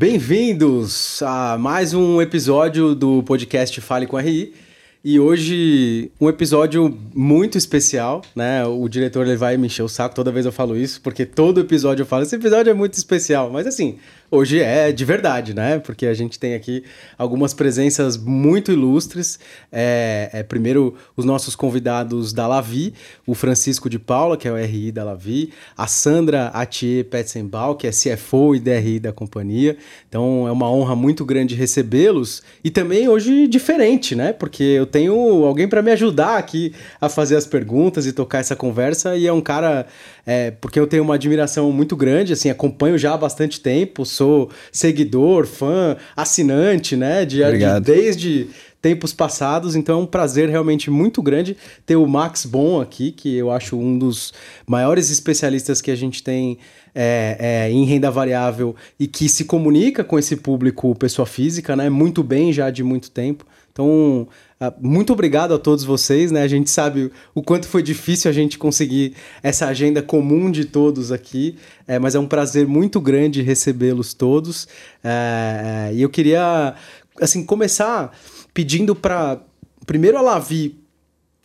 Bem-vindos a mais um episódio do podcast Fale com RI. E hoje um episódio muito especial, né? O diretor ele vai me encher o saco toda vez eu falo isso, porque todo episódio eu falo, esse episódio é muito especial, mas assim, hoje é de verdade, né? Porque a gente tem aqui algumas presenças muito ilustres. É, é, primeiro, os nossos convidados da Lavi, o Francisco de Paula, que é o RI da Lavi, a Sandra Atier Petzenbal, que é CFO e DRI da companhia. Então é uma honra muito grande recebê-los e também hoje diferente, né? Porque eu tenho alguém para me ajudar aqui a fazer as perguntas e tocar essa conversa e é um cara é, porque eu tenho uma admiração muito grande, assim, acompanho já há bastante tempo, sou seguidor, fã, assinante, né? De, de, desde tempos passados, então é um prazer realmente muito grande ter o Max Bon aqui, que eu acho um dos maiores especialistas que a gente tem é, é, em renda variável e que se comunica com esse público pessoa física, né? Muito bem já de muito tempo. Então, muito obrigado a todos vocês, né? A gente sabe o quanto foi difícil a gente conseguir essa agenda comum de todos aqui, é, mas é um prazer muito grande recebê-los todos. É, é, e eu queria, assim, começar pedindo para primeiro a Lavi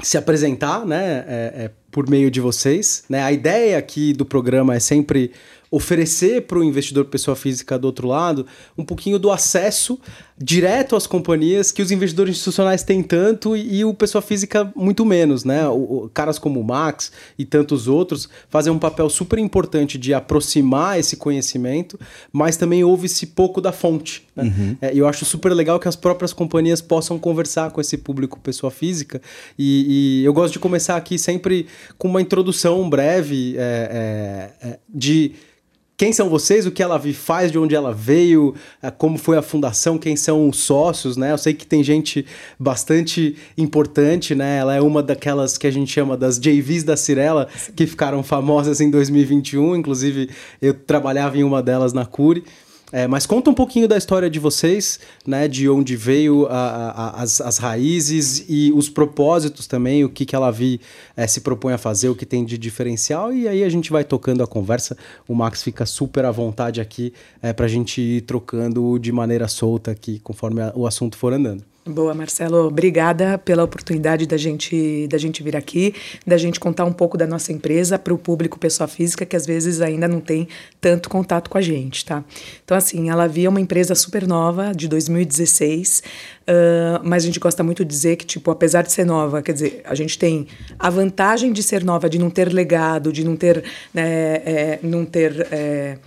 se apresentar, né? É, é, por meio de vocês, né? A ideia aqui do programa é sempre oferecer para o investidor pessoa física do outro lado um pouquinho do acesso direto às companhias que os investidores institucionais têm tanto e, e o pessoa física muito menos, né? O, o, caras como o Max e tantos outros fazem um papel super importante de aproximar esse conhecimento, mas também ouve-se pouco da fonte. Né? Uhum. É, eu acho super legal que as próprias companhias possam conversar com esse público pessoa física e, e eu gosto de começar aqui sempre com uma introdução breve é, é, é de quem são vocês, o que ela faz, de onde ela veio, eh, como foi a fundação, quem são os sócios, né? Eu sei que tem gente bastante importante, né? Ela é uma daquelas que a gente chama das JVs da Cirela, que ficaram famosas em 2021. Inclusive, eu trabalhava em uma delas na Cure. É, mas conta um pouquinho da história de vocês, né? De onde veio a, a, as, as raízes e os propósitos também, o que, que ela é, se propõe a fazer, o que tem de diferencial, e aí a gente vai tocando a conversa. O Max fica super à vontade aqui é, para a gente ir trocando de maneira solta aqui, conforme a, o assunto for andando. Boa, Marcelo. Obrigada pela oportunidade da gente, da gente vir aqui, da gente contar um pouco da nossa empresa para o público pessoa física que às vezes ainda não tem tanto contato com a gente, tá? Então, assim, ela via uma empresa super nova, de 2016, uh, mas a gente gosta muito de dizer que, tipo, apesar de ser nova, quer dizer, a gente tem a vantagem de ser nova, de não ter legado, de não ter. Né, é, não ter é,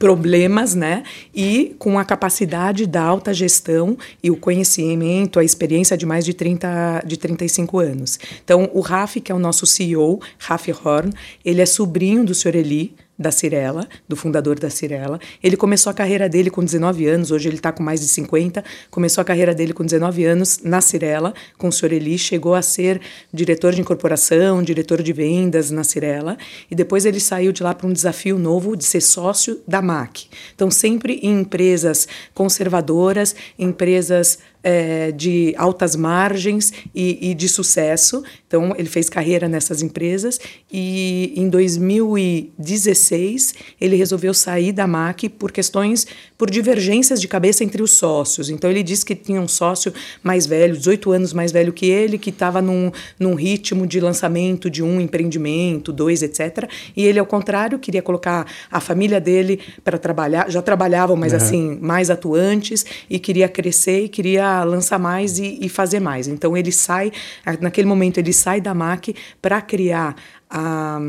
problemas, né? E com a capacidade da alta gestão e o conhecimento, a experiência de mais de, 30, de 35 anos. Então, o Raf, que é o nosso CEO, Raf Horn, ele é sobrinho do Sr. Eli, da Cirela, do fundador da Cirela. Ele começou a carreira dele com 19 anos, hoje ele está com mais de 50. Começou a carreira dele com 19 anos na Cirela, com o senhor Eli, chegou a ser diretor de incorporação, diretor de vendas na Cirela, e depois ele saiu de lá para um desafio novo de ser sócio da MAC. Então, sempre em empresas conservadoras, empresas é, de altas margens e, e, de sucesso. Então, ele fez carreira nessas empresas e em 2016 ele resolveu sair da MAC por questões, por divergências de cabeça entre os sócios. Então, ele disse que tinha um sócio mais velho, 18 anos mais velho que ele, que estava num, num ritmo de lançamento de um empreendimento, dois, etc. E ele, ao contrário, queria colocar a família dele para trabalhar, já trabalhavam, mas uhum. assim, mais atuantes, e queria crescer e queria lançar mais e, e fazer mais. Então ele sai, naquele momento ele sai da MAC para criar a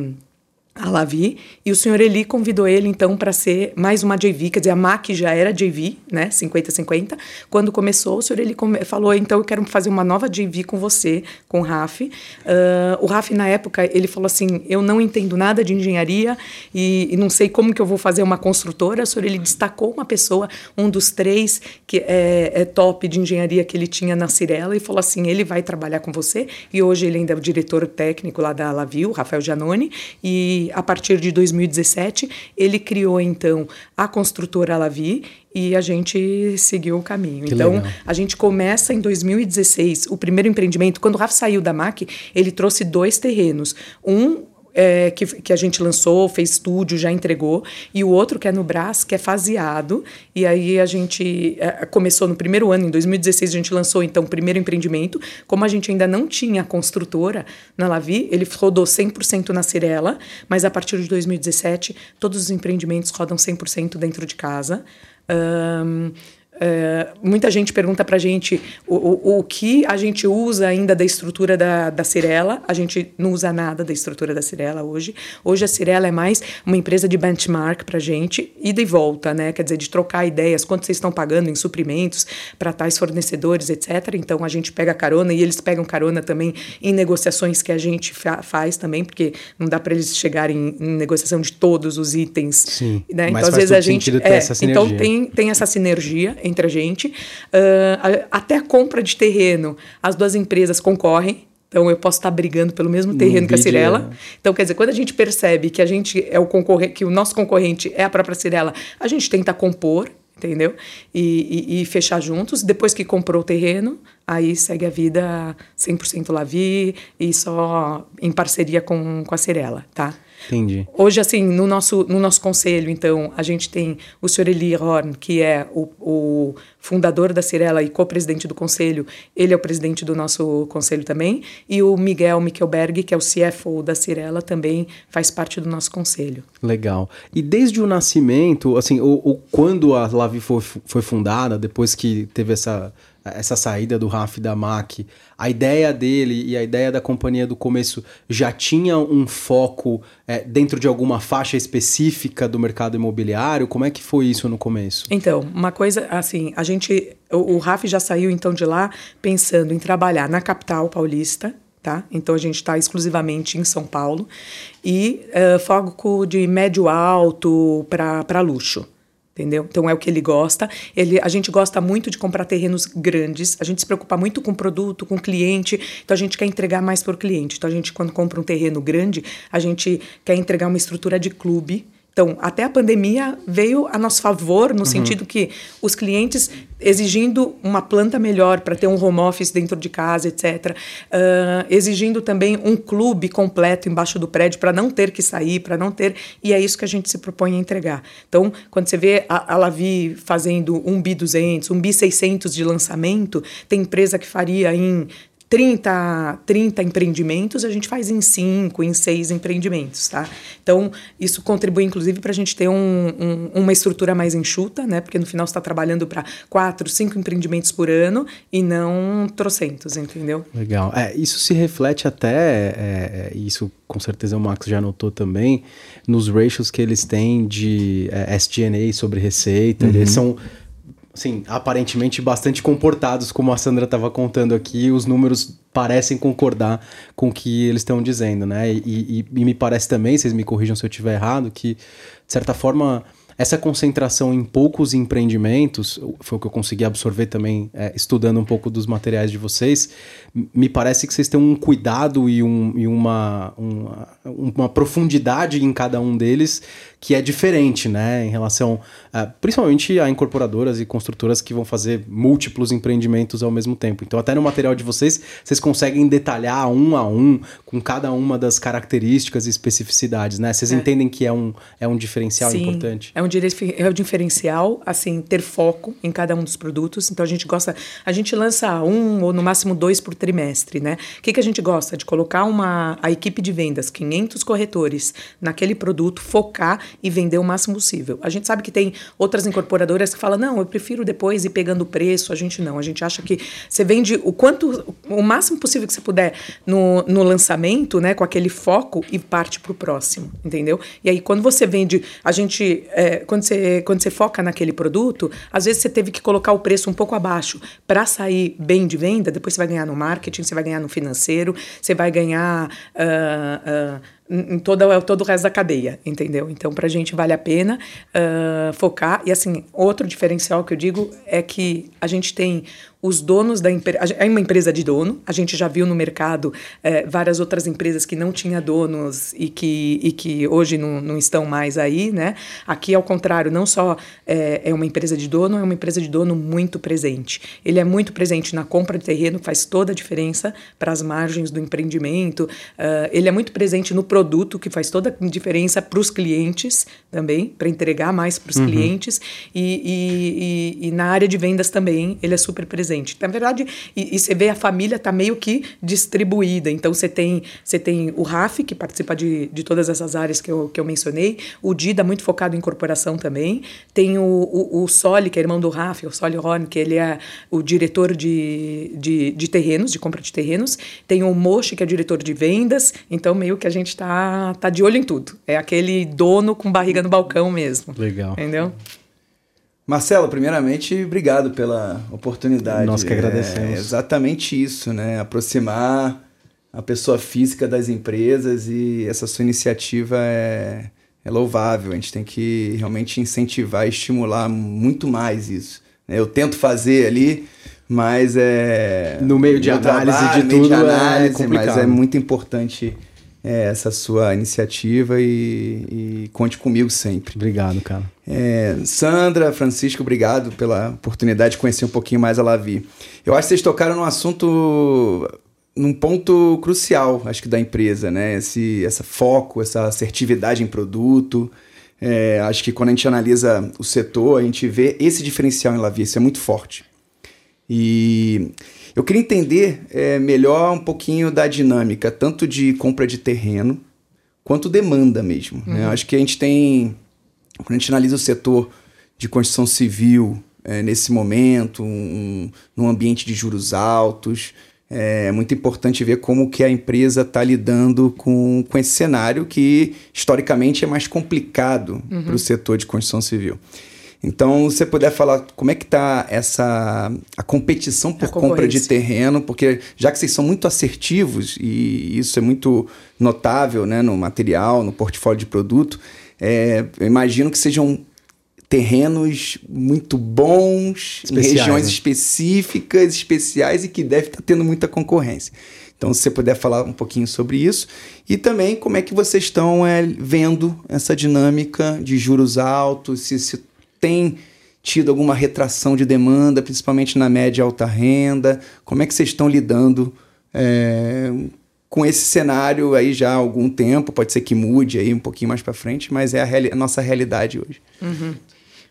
a Lavi, e o senhor Eli convidou ele então para ser mais uma JV, quer dizer, a MAC já era JV, né, 50-50. Quando começou, o senhor Eli falou, então eu quero fazer uma nova JV com você, com o Raf. Uh, o Raf, na época, ele falou assim, eu não entendo nada de engenharia e, e, não sei como que eu vou fazer uma construtora. O senhor Eli destacou uma pessoa, um dos três que é, é top de engenharia que ele tinha na Cirela e falou assim, ele vai trabalhar com você, e hoje ele ainda é o diretor técnico lá da Lavi, o Rafael Giannone, e a partir de 2017, ele criou então a construtora Lavi e a gente seguiu o caminho. Que então, legal. a gente começa em 2016, o primeiro empreendimento, quando o Rafa saiu da MAC, ele trouxe dois terrenos. Um é, que, que a gente lançou, fez estúdio, já entregou, e o outro que é no Brás, que é faseado. E aí a gente é, começou no primeiro ano, em 2016, a gente lançou então o primeiro empreendimento. Como a gente ainda não tinha construtora na Lavi, ele rodou 100% na Cirela, mas a partir de 2017, todos os empreendimentos rodam 100% dentro de casa. Um, é, muita gente pergunta para a gente o, o, o, que a gente usa ainda da estrutura da, da Cirela. A gente não usa nada da estrutura da Cirela hoje. Hoje a Cirela é mais uma empresa de benchmark para a gente, ida e volta, né? Quer dizer, de trocar ideias, quanto vocês estão pagando em suprimentos para tais fornecedores, etc. Então a gente pega carona e eles pegam carona também em negociações que a gente fa faz também, porque não dá para eles chegarem em, em, negociação de todos os itens. Sim. Né? Então às vezes a gente. É, então tem, tem essa sinergia entre a gente. Uh, até a compra de terreno, as duas empresas concorrem. Então eu posso estar brigando pelo mesmo terreno que a Cirela. É. Então quer dizer, quando a gente percebe que a gente é o concorrente, que o nosso concorrente é a própria Cirela, a gente tenta compor, entendeu? E, e, e, fechar juntos. Depois que comprou o terreno, aí segue a vida 100% Lavi e só em parceria com, com a Cirela, tá? Entendi. Hoje, assim, no nosso, no nosso conselho, então, a gente tem o senhor Eli Horn, que é o, o fundador da Cirela e co-presidente do conselho. Ele é o presidente do nosso conselho também. E o Miguel Michelberg, que é o CFO da Cirela, também faz parte do nosso conselho. Legal. E desde o nascimento, assim, o, o quando a Lavi foi, foi fundada, depois que teve essa essa saída do Raf da MAC, a ideia dele e a ideia da companhia do começo já tinha um foco é, dentro de alguma faixa específica do mercado imobiliário? Como é que foi isso no começo? Então, uma coisa assim, a gente, o, o Raf já saiu então de lá pensando em trabalhar na capital paulista, Tá? Então a gente está exclusivamente em São Paulo e uh, foco de médio alto para luxo entendeu? Então é o que ele gosta. Ele, a gente gosta muito de comprar terrenos grandes. A gente se preocupa muito com o produto, com o cliente. Então a gente quer entregar mais para o cliente. Então a gente quando compra um terreno grande, a gente quer entregar uma estrutura de clube então, até a pandemia veio a nosso favor, no uhum. sentido que os clientes exigindo uma planta melhor para ter um home office dentro de casa, etc. Uh, exigindo também um clube completo embaixo do prédio para não ter que sair, para não ter. E é isso que a gente se propõe a entregar. Então, quando você vê a, a Lavi fazendo um BI 200, um BI 600 de lançamento, tem empresa que faria em 30, 30 empreendimentos, a gente faz em 5, em 6 empreendimentos, tá? Então, isso contribui, inclusive, para a gente ter um, um, uma estrutura mais enxuta, né? Porque no final você está trabalhando para 4, 5 empreendimentos por ano e não trocentos, entendeu? Legal. É, isso se reflete até, é, é isso com certeza o Max já notou também, nos ratios que eles têm de é, SG&A sobre receita. Uhum. Eles são assim, aparentemente bastante comportados, como a Sandra estava contando aqui, os números parecem concordar com o que eles estão dizendo, né? E, e, e, me parece também, vocês me corrijam se eu estiver errado, que, de certa forma, essa concentração em poucos empreendimentos, foi o que eu consegui absorver também, é, estudando um pouco dos materiais de vocês, me parece que vocês têm um cuidado e, um, e uma, uma, uma profundidade em cada um deles que é diferente, né, em relação, principalmente a incorporadoras e construtoras que vão fazer múltiplos empreendimentos ao mesmo tempo. Então, até no material de vocês, vocês conseguem detalhar um a um com cada uma das características e especificidades, né? Vocês é. entendem que é um, é um diferencial Sim, importante? É um, é um diferencial, assim, ter foco em cada um dos produtos. Então, a gente gosta, a gente lança um ou no máximo dois por trimestre, né? O que, que a gente gosta? De colocar uma, a equipe de vendas, 500 corretores, naquele produto, focar e vender o máximo possível. A gente sabe que tem outras incorporadoras que falam, não, eu prefiro depois ir pegando o preço. A gente não. A gente acha que você vende o quanto, o máximo possível que você puder no, no lançamento, né, com aquele foco e parte para o próximo, entendeu? E aí, quando você vende, a gente, é, quando, você, quando você foca naquele produto, às vezes você teve que colocar o preço um pouco abaixo para sair bem de venda, depois você vai ganhar no marketing, você vai ganhar no financeiro, você vai ganhar. Uh, uh, em todo, todo o resto da cadeia, entendeu? Então, para a gente vale a pena uh, focar. E, assim, outro diferencial que eu digo é que a gente tem os donos da empresa. É uma empresa de dono, a gente já viu no mercado é, várias outras empresas que não tinham donos e que, e que hoje não, não estão mais aí, né? Aqui, ao contrário, não só é, é uma empresa de dono, é uma empresa de dono muito presente. Ele é muito presente na compra de terreno, faz toda a diferença para as margens do empreendimento. Uh, ele é muito presente no produto, que faz toda a diferença para os clientes também, para entregar mais para os uhum. clientes. E, e, e, e na área de vendas também, ele é super presente presente. Na verdade, e, e você vê a família está meio que distribuída. Então você tem, você tem o Raf, que participa de, de todas essas áreas que eu, que eu mencionei, o Dida, muito focado em corporação também. Tem o, o, o Soli, que é irmão do Raf, o Soli Horn, que ele é o diretor de, de, de terrenos, de compra de terrenos. Tem o Moshi, que é diretor de vendas. Então, meio que a gente está tá de olho em tudo. É aquele dono com barriga no balcão mesmo. Legal. Entendeu? Marcelo, primeiramente, obrigado pela oportunidade. Nós que agradecemos. É exatamente isso, né? Aproximar a pessoa física das empresas e essa sua iniciativa é, é louvável. A gente tem que realmente incentivar e estimular muito mais isso. Eu tento fazer ali, mas é. No meio de análise trabalho, de tudo, de análise, é mas é muito importante é, essa sua iniciativa e, e, conte comigo sempre. Obrigado, cara. É, Sandra, Francisco, obrigado pela oportunidade de conhecer um pouquinho mais a Lavi. Eu acho que vocês tocaram num assunto, num ponto crucial, acho que da empresa, né? Esse essa foco, essa assertividade em produto. É, acho que quando a gente analisa o setor, a gente vê esse diferencial em Lavi, isso é muito forte. E eu queria entender é, melhor um pouquinho da dinâmica, tanto de compra de terreno, quanto demanda mesmo. Né? Uhum. Né? Acho que a gente tem, quando a gente analisa o setor de construção civil é, nesse momento, um, num ambiente de juros altos, é muito importante ver como que a empresa está lidando com, com esse cenário que, historicamente, é mais complicado uhum. para o setor de construção civil. Então, se você puder falar como é que está essa a competição por a compra de terreno, porque já que vocês são muito assertivos e isso é muito notável né, no material, no portfólio de produto, é, eu imagino que sejam terrenos muito bons, especiais, em regiões né? específicas, especiais e que deve estar tá tendo muita concorrência. Então, se você puder falar um pouquinho sobre isso e também como é que vocês estão é, vendo essa dinâmica de juros altos, se, se tem tido alguma retração de demanda, principalmente na média e alta renda? Como é que vocês estão lidando é, com esse cenário aí já há algum tempo? Pode ser que mude aí um pouquinho mais para frente, mas é a, a, nossa realidade hoje. Uhum.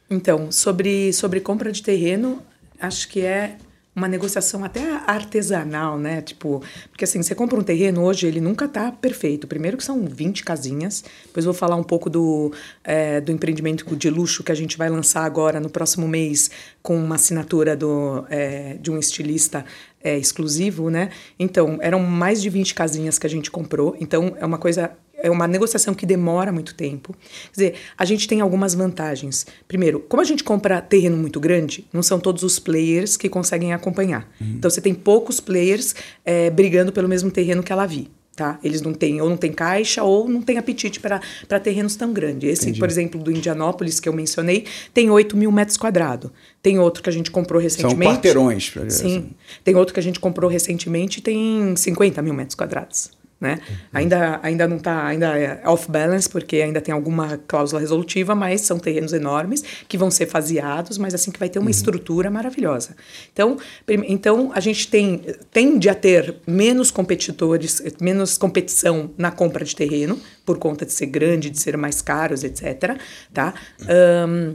Então, sobre, sobre compra de terreno, acho que é uma negociação até artesanal, né? Tipo, porque assim, você compra um terreno hoje, ele nunca tá perfeito. Primeiro que são 20 casinhas, depois vou falar um pouco do, é, do empreendimento de luxo que a gente vai lançar agora no próximo mês com uma assinatura do, é, de um estilista é, exclusivo, né? Então, eram mais de 20 casinhas que a gente comprou, então é uma coisa é uma negociação que demora muito tempo. Quer dizer, a gente tem algumas vantagens. Primeiro, como a gente compra terreno muito grande, não são todos os players que conseguem acompanhar. Uhum. Então você tem poucos players é, brigando pelo mesmo terreno que ela vi. Tá? Eles não têm, ou não têm caixa, ou não têm apetite para terrenos tão grandes. Esse, Entendi. por exemplo, do Indianópolis, que eu mencionei, tem 8 mil metros quadrados. Tem outro que a gente comprou recentemente. São quarteirões. Sim. Assim. Tem outro que a gente comprou recentemente e tem 50 mil metros quadrados né? Uhum. Ainda, ainda não está, ainda é off balance, porque ainda tem alguma cláusula resolutiva, mas são terrenos enormes que vão ser faseados, mas assim que vai ter uma uhum. estrutura maravilhosa. Então, então a gente tem tende a ter menos competidores, menos competição na compra de terreno, por conta de ser grande, de ser mais caros, etc. Tá? Um,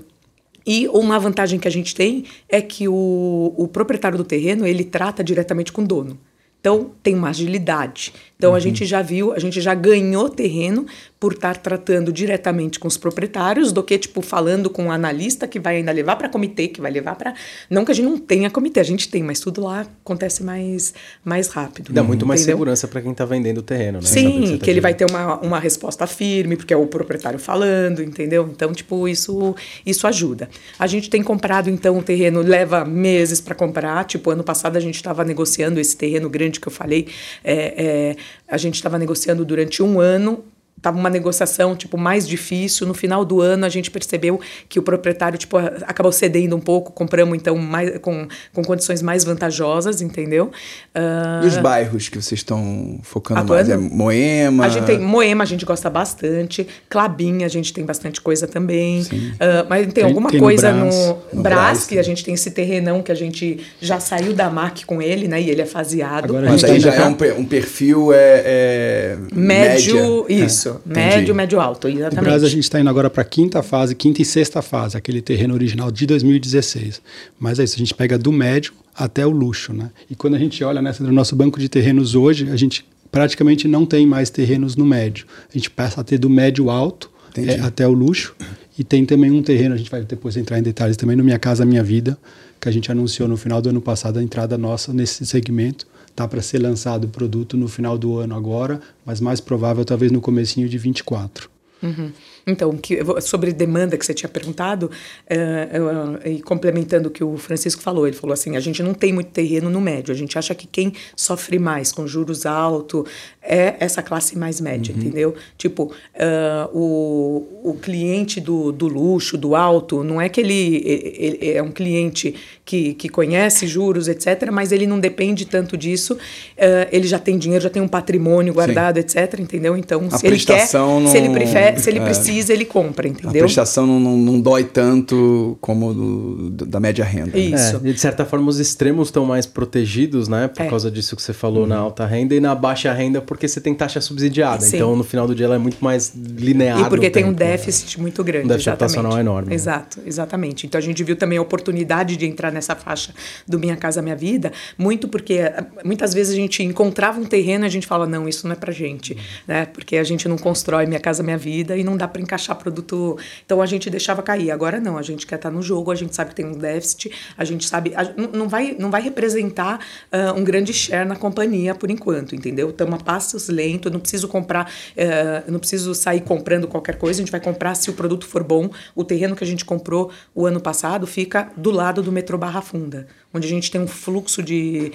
e uma vantagem que a gente tem é que o, o proprietário do terreno ele trata diretamente com o dono. Então, tem uma agilidade. Então, uhum. a gente já viu, a gente já ganhou terreno por estar tratando diretamente com os proprietários do que, tipo, falando com o um analista que vai ainda levar para comitê, que vai levar para. Não que a gente não tenha comitê, a gente tem, mas tudo lá acontece mais, mais rápido. Dá muito mais segurança para quem está vendendo o terreno, né? Sim, que, tá que ele vai ter uma, uma resposta firme, porque é o proprietário falando, entendeu? Então, tipo, isso, isso ajuda. A gente tem comprado, então, o terreno leva meses para comprar. Tipo, ano passado a gente estava negociando esse terreno grande que eu falei. É, é, a gente estava negociando durante um ano tava uma negociação tipo mais difícil. No final do ano a gente percebeu que o proprietário tipo acabou cedendo um pouco, compramos então mais com, com condições mais vantajosas, entendeu? Uh, e os bairros que vocês estão focando atuando, mais? É Moema? A gente tem Moema, a gente gosta bastante. Clabin, a gente tem bastante coisa também. Uh, mas tem, tem alguma tem coisa no, Brás, no, no Brás, que a gente tem esse terrenão que a gente já saiu da MAC com ele, né? E ele é faseado. Agora, mas aí já é um, um perfil é, é médio, média. isso. Médio, médio alto, exatamente. No Brasil a gente está indo agora para a quinta fase, quinta e sexta fase, aquele terreno original de 2016. Mas é isso, a gente pega do médio até o luxo, né? E quando a gente olha nessa do nosso banco de terrenos hoje, a gente praticamente não tem mais terrenos no médio. A gente passa a ter do médio alto é, até o luxo. E tem também um terreno, a gente vai depois entrar em detalhes também, no Minha Casa Minha Vida, que a gente anunciou no final do ano passado a entrada nossa nesse segmento. Tá para ser lançado o produto no final do ano agora, mas mais provável talvez no comecinho de 24. Uhum. Então, que, sobre demanda que você tinha perguntado, uh, uh, e complementando o que o Francisco falou, ele falou assim: a gente não tem muito terreno no médio, a gente acha que quem sofre mais com juros altos é essa classe mais média, uhum. entendeu? Tipo, uh, o, o cliente do, do luxo, do alto, não é que ele, ele, é um cliente que, que conhece juros, etc., mas ele não depende tanto disso, ele já tem dinheiro, já tem um patrimônio guardado, Sim. etc., entendeu? Então, a se ele quer, não... se ele, prefere, se ele é. precisa ele compra, entendeu? A prestação não, não, não dói tanto como do, da média renda. Né? Isso. É, e de certa forma, os extremos estão mais protegidos, né? Por é. causa disso que você falou uhum. na alta renda e na baixa renda, porque você tem taxa subsidiada. Sim. Então, no final do dia, ela é muito mais linear. E porque tem tempo, um né? déficit né? muito grande. Um déficit habitacional enorme. Né? Exato, exatamente. Então, a gente viu também a oportunidade de entrar nessa faixa do Minha Casa Minha Vida, muito porque eh, muitas vezes a gente encontrava um terreno e a gente fala, não, isso não é pra gente, né? Porque a gente não constrói Minha Casa Minha Vida e não dá para encaixar produto. Então a gente deixava cair. Agora não, a gente quer estar no jogo, a gente sabe que tem um déficit, a gente sabe. A, não, vai, não vai representar uh, um grande share na companhia por enquanto, entendeu? Estamos a passos lentos, não preciso comprar, uh, não preciso sair comprando qualquer coisa, a gente vai comprar se o produto for bom. O terreno que a gente comprou o ano passado fica do lado do metrô Barra Funda onde a gente tem um fluxo de,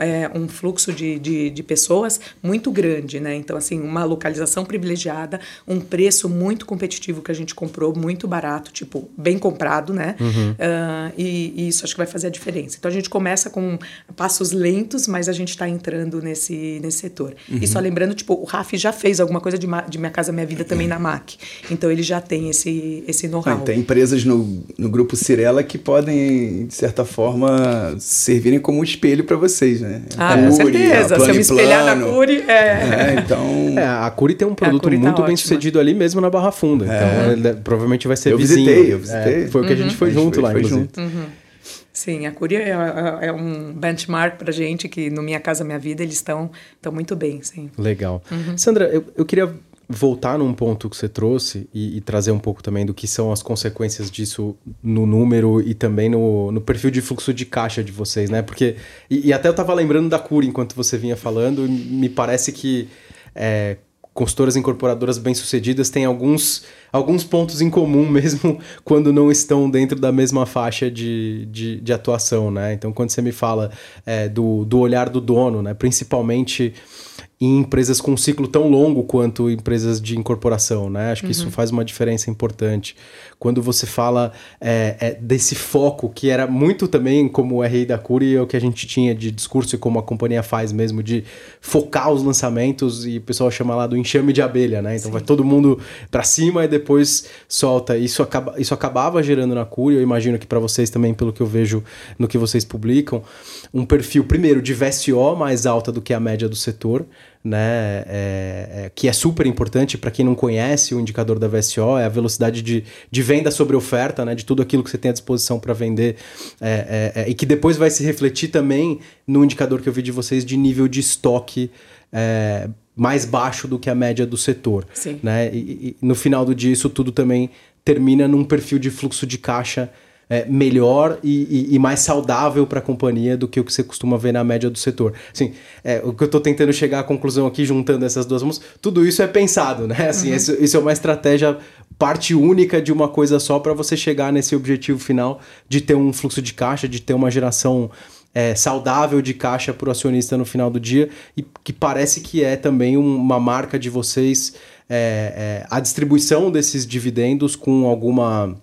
é, um fluxo de, de, de, pessoas muito grande, né? Então, assim, uma localização privilegiada, um preço muito competitivo que a gente comprou, muito barato, tipo, bem comprado, né? Uhum. Uh, e, e, isso acho que vai fazer a diferença. Então, a gente começa com passos lentos, mas a gente está entrando nesse, nesse setor. Uhum. E só lembrando, tipo, o Raf já fez alguma coisa de, de Minha Casa Minha Vida também na MAC. Então, ele já tem esse, esse know-how. tem empresas no, no grupo Cirela que podem, de certa forma, servirem como um espelho para vocês, né? Ah, Curi, com certeza. Se eu me espelhar na Curi, é... é então... É, a Curi tem um produto tá muito tá bem sucedido ali mesmo na Barra Funda. É. Então, ele, provavelmente vai ser eu vizinho. Visitei, eu visitei. É, foi o que a gente foi junto foi, lá, foi inclusive. Junto. Uhum. Sim, a Curi é, é, é um benchmark para gente que no Minha Casa Minha Vida eles estão muito bem, sim. Legal. Uhum. Sandra, eu, eu queria voltar num ponto que você trouxe e, e, trazer um pouco também do que são as consequências disso no número e também no, no perfil de fluxo de caixa de vocês, né? Porque. E, e até eu estava lembrando da cura enquanto você vinha falando, me parece que. É, consultoras incorporadoras bem-sucedidas têm alguns, alguns pontos em comum mesmo quando não estão dentro da mesma faixa de, de, de atuação, né? Então, quando você me fala é, do, do olhar do dono, né? Principalmente em empresas com um ciclo tão longo quanto empresas de incorporação, né? Acho que uhum. isso faz uma diferença importante. Quando você fala é, é, desse foco, que era muito também como o RI da Curi, é o que a gente tinha de discurso e como a companhia faz mesmo, de focar os lançamentos e o pessoal chama lá do enxame de abelha, né? Então Sim. vai todo mundo para cima e depois solta. Isso, acaba, isso acabava gerando na Curi, eu imagino que para vocês também, pelo que eu vejo no que vocês publicam, um perfil, primeiro, de VSO mais alta do que a média do setor, né, é, é, que é super importante para quem não conhece o indicador da VSO, é a velocidade de, de venda sobre oferta, né, de tudo aquilo que você tem à disposição para vender, é, é, é, e que depois vai se refletir também no indicador que eu vi de vocês de nível de estoque é, mais baixo do que a média do setor. Sim. Né? E, e, no final do dia, isso tudo também termina num perfil de fluxo de caixa é, melhor e, e, e, mais saudável para a companhia do que o que você costuma ver na média do setor. Assim, é, o que eu estou tentando chegar à conclusão aqui, juntando essas duas mãos, tudo isso é pensado, né? Assim, uhum. isso, isso é uma estratégia parte única de uma coisa só para você chegar nesse objetivo final de ter um fluxo de caixa, de ter uma geração é, saudável de caixa para o acionista no final do dia e que parece que é também uma marca de vocês é, é, a distribuição desses dividendos com alguma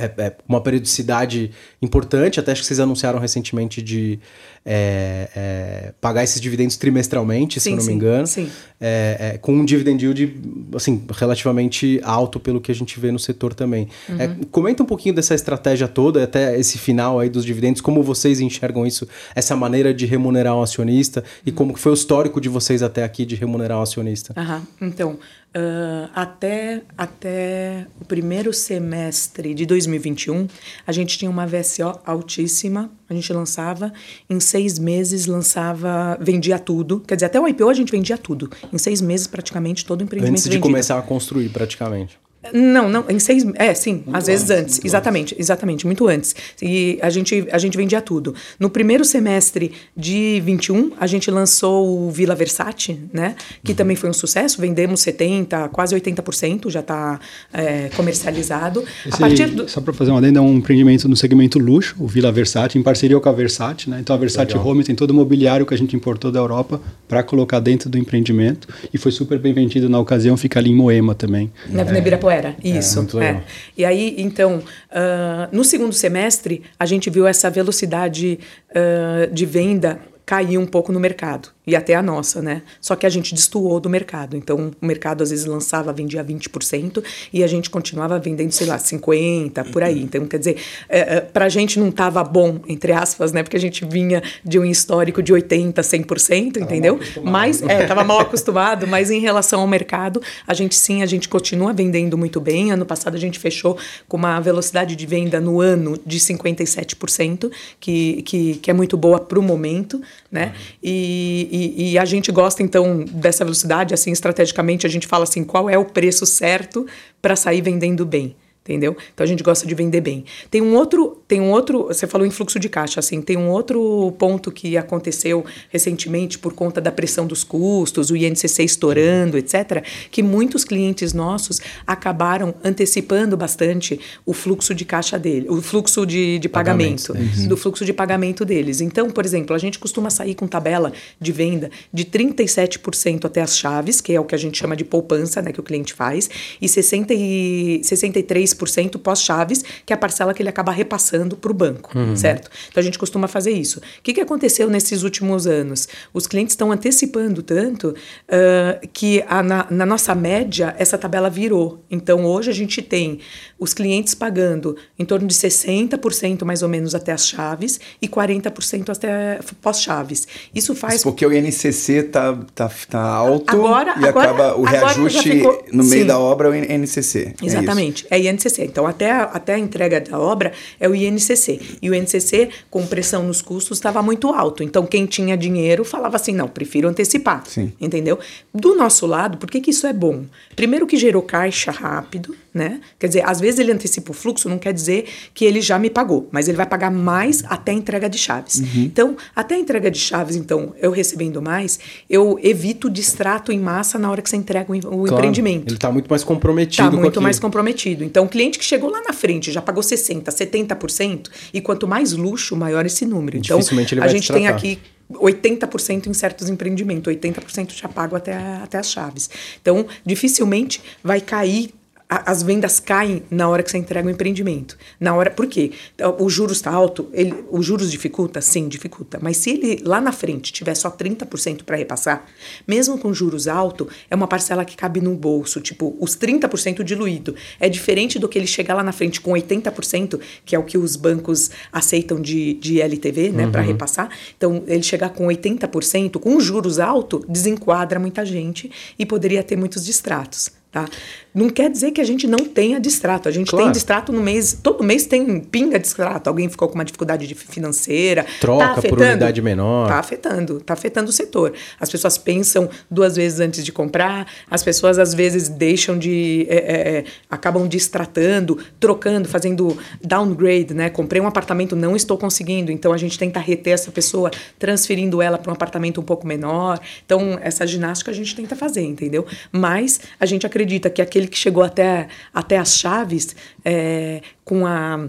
é, é, uma periodicidade importante. Até acho que vocês anunciaram recentemente de é, é, pagar esses dividendos trimestralmente, sim, se eu não sim, me engano. Sim. É, é, com um dividend yield assim, relativamente alto pelo que a gente vê no setor também. Uhum. comenta um pouquinho dessa estratégia toda, até esse final aí dos dividendos, como vocês enxergam isso, essa maneira de remunerar o acionista e uhum. como foi o histórico de vocês até aqui de remunerar o acionista. Uhum. Então, Uh, até, até o primeiro semestre de 2021, a gente tinha uma VSO altíssima. A gente lançava, em seis meses, lançava, vendia tudo. Quer dizer, até o IPO a gente vendia tudo. Em seis meses, praticamente, todo o empreendimento Antes de vendido. começar a construir, praticamente. Não, não, em seis. É, sim, muito às vezes antes. antes. Exatamente, antes. exatamente, muito antes. E a gente, a gente vendia tudo. No primeiro semestre de 21, a gente lançou o Vila Versace, né? Que uhum. também foi um sucesso. Vendemos 70%, quase 80%, já está é, comercializado. Esse, a partir do... Só para fazer uma adenda, é um empreendimento no segmento luxo, o Vila Versace, em parceria com a Versace, né? Então a Versace Legal. Home tem todo o mobiliário que a gente importou da Europa para colocar dentro do empreendimento. E foi super bem vendido na ocasião, fica ali em Moema também. Na Avenida é. Ibirapuera, é, isso. É, é. E aí, então, uh, no segundo semestre, a gente viu essa velocidade uh, de venda cair um pouco no mercado e até a nossa, né? Só que a gente destoou do mercado. Então, o mercado às vezes lançava, vendia 20% e a gente continuava vendendo, sei lá, 50%, por aí. Então, quer dizer, é, é, para a gente não estava bom, entre aspas, né? Porque a gente vinha de um histórico de 80%, 100%, tava entendeu? Mas, é, estava mal acostumado, mas em relação ao mercado, a gente sim, a gente continua vendendo muito bem. Ano passado a gente fechou com uma velocidade de venda no ano de 57%, que, que, que é muito boa para o momento, né? Uhum. e, e e, a gente gosta, então, dessa velocidade, assim, estrategicamente, a gente fala assim, qual é o preço certo para sair vendendo bem entendeu? Então a gente gosta de vender bem. Tem um outro, tem um outro, você falou em fluxo de caixa, assim, tem um outro ponto que aconteceu recentemente por conta da pressão dos custos, o INCC estourando, etc, que muitos clientes nossos acabaram antecipando bastante o fluxo de caixa dele, o fluxo de, de pagamento, uhum. do fluxo de pagamento deles. Então, por exemplo, a gente costuma sair com tabela de venda de 37% até as chaves, que é o que a gente chama de poupança, né, que o cliente faz, e 60 e 63 10% pós-chaves, que é a parcela que ele acaba repassando para o banco, uhum. certo? Então a gente costuma fazer isso. O que, que aconteceu nesses últimos anos? Os clientes estão antecipando tanto uh, que a, na, na nossa média essa tabela virou. Então hoje a gente tem os clientes pagando em torno de 60% mais ou menos até as chaves e 40% até pós-chaves. Isso faz. Isso porque o INCC tá, tá, tá alto agora, e agora, acaba o reajuste ficou... no meio Sim. da obra é o INCC. É Exatamente. É, é INCC. Então, até a, até a entrega da obra é o INCC. E o INCC, com pressão nos custos, estava muito alto. Então, quem tinha dinheiro falava assim: não, prefiro antecipar. Sim. Entendeu? Do nosso lado, por que, que isso é bom? Primeiro, que gerou caixa rápido, né? Quer dizer, às vezes ele antecipa o fluxo, não quer dizer que ele já me pagou, mas ele vai pagar mais até a entrega de chaves. Uhum. Então, até a entrega de chaves, então, eu recebendo mais, eu evito o distrato em massa na hora que você entrega o, claro, empreendimento. Ele está muito mais comprometido. Está muito mais comprometido. Então, cliente que chegou lá na frente já pagou 60%, 70%, e quanto mais luxo, maior esse número. Então, a gente tem aqui 80% em certos empreendimentos, 80% já pago até, até as chaves. Então, dificilmente vai cair as vendas caem na hora que você entrega o empreendimento. Na hora, por quê? Então, o juros está alto, ele, os juros dificulta? Sim, dificulta. Mas se ele lá na frente tiver só 30% para repassar, mesmo com juros alto, é uma parcela que cabe no bolso, tipo, os 30% diluído. É diferente do que ele chegar lá na frente com 80%, que é o que os bancos aceitam de, de LTV, né, uhum. para repassar. Então, ele chegar com 80%, com juros alto, desenquadra muita gente e poderia ter muitos distratos. Tá? Não quer dizer que a gente não tenha distrato. A gente claro. tem distrato no mês, todo mês tem pinga distrato. Alguém ficou com uma dificuldade financeira. Troca tá por unidade menor. Está afetando, está afetando o setor. As pessoas pensam duas vezes antes de comprar, as pessoas às vezes deixam de. É, é, é acabam distratando, trocando, fazendo downgrade, né? Comprei um apartamento, não estou conseguindo, então a gente tenta reter essa pessoa, transferindo ela para um apartamento um pouco menor. Então, essa ginástica a gente tenta fazer, entendeu? Mas a gente acredita acredita que aquele que chegou até, até as chaves é, com a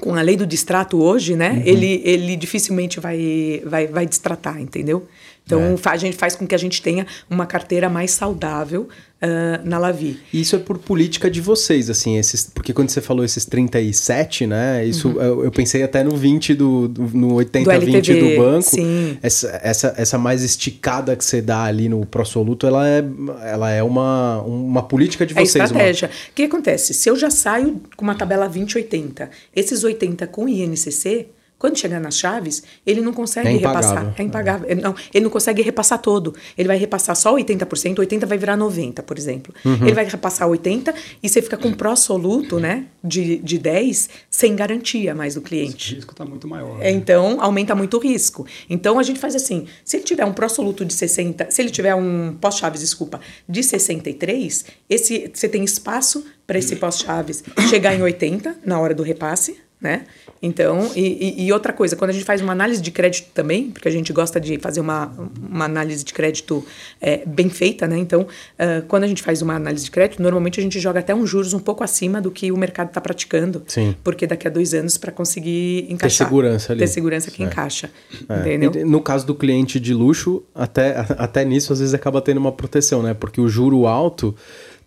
com a lei do distrato hoje, né? Uhum. Ele, ele dificilmente vai, vai, vai distratar, entendeu? Então, é. a gente faz com que a gente tenha uma carteira mais saudável uh, na Lavi. Isso é por política de vocês, assim, esses, porque quando você falou esses 37, né? Isso uhum. eu, eu, pensei até no 20 do, do no 80 do 20 do banco. Sim. Essa, essa, essa mais esticada que você dá ali no Prosoluto, ela é, ela é uma, uma política de vocês. É estratégia. O uma... que acontece? Se eu já saio com uma tabela 20-80, esses 80 com INCC, quando chegar nas chaves, ele não consegue é repassar. É impagável. É. Não, ele não consegue repassar todo. Ele vai repassar só 80%, 80% vai virar 90%, por exemplo. Uhum. Ele vai repassar 80% e você fica com um pró-soluto né, de, de 10% sem garantia mais do cliente. O risco está muito maior. Né? Então, aumenta muito o risco. Então, a gente faz assim, se ele tiver um pró-soluto de 60%, se ele tiver um pós-chaves, desculpa, de 63%, esse, você tem espaço para esse pós-chaves chegar em 80% na hora do repasse, né? Então, e, e, outra coisa, quando a gente faz uma análise de crédito também, porque a gente gosta de fazer uma, uma análise de crédito é, bem feita, né? Então, uh, quando a gente faz uma análise de crédito, normalmente a gente joga até uns juros um pouco acima do que o mercado está praticando. Sim. Porque daqui a dois anos para conseguir encaixar. Ter segurança ali. Ter segurança que é. encaixa. É. Entendeu? E no caso do cliente de luxo, até, até nisso às vezes acaba tendo uma proteção, né? Porque o juro alto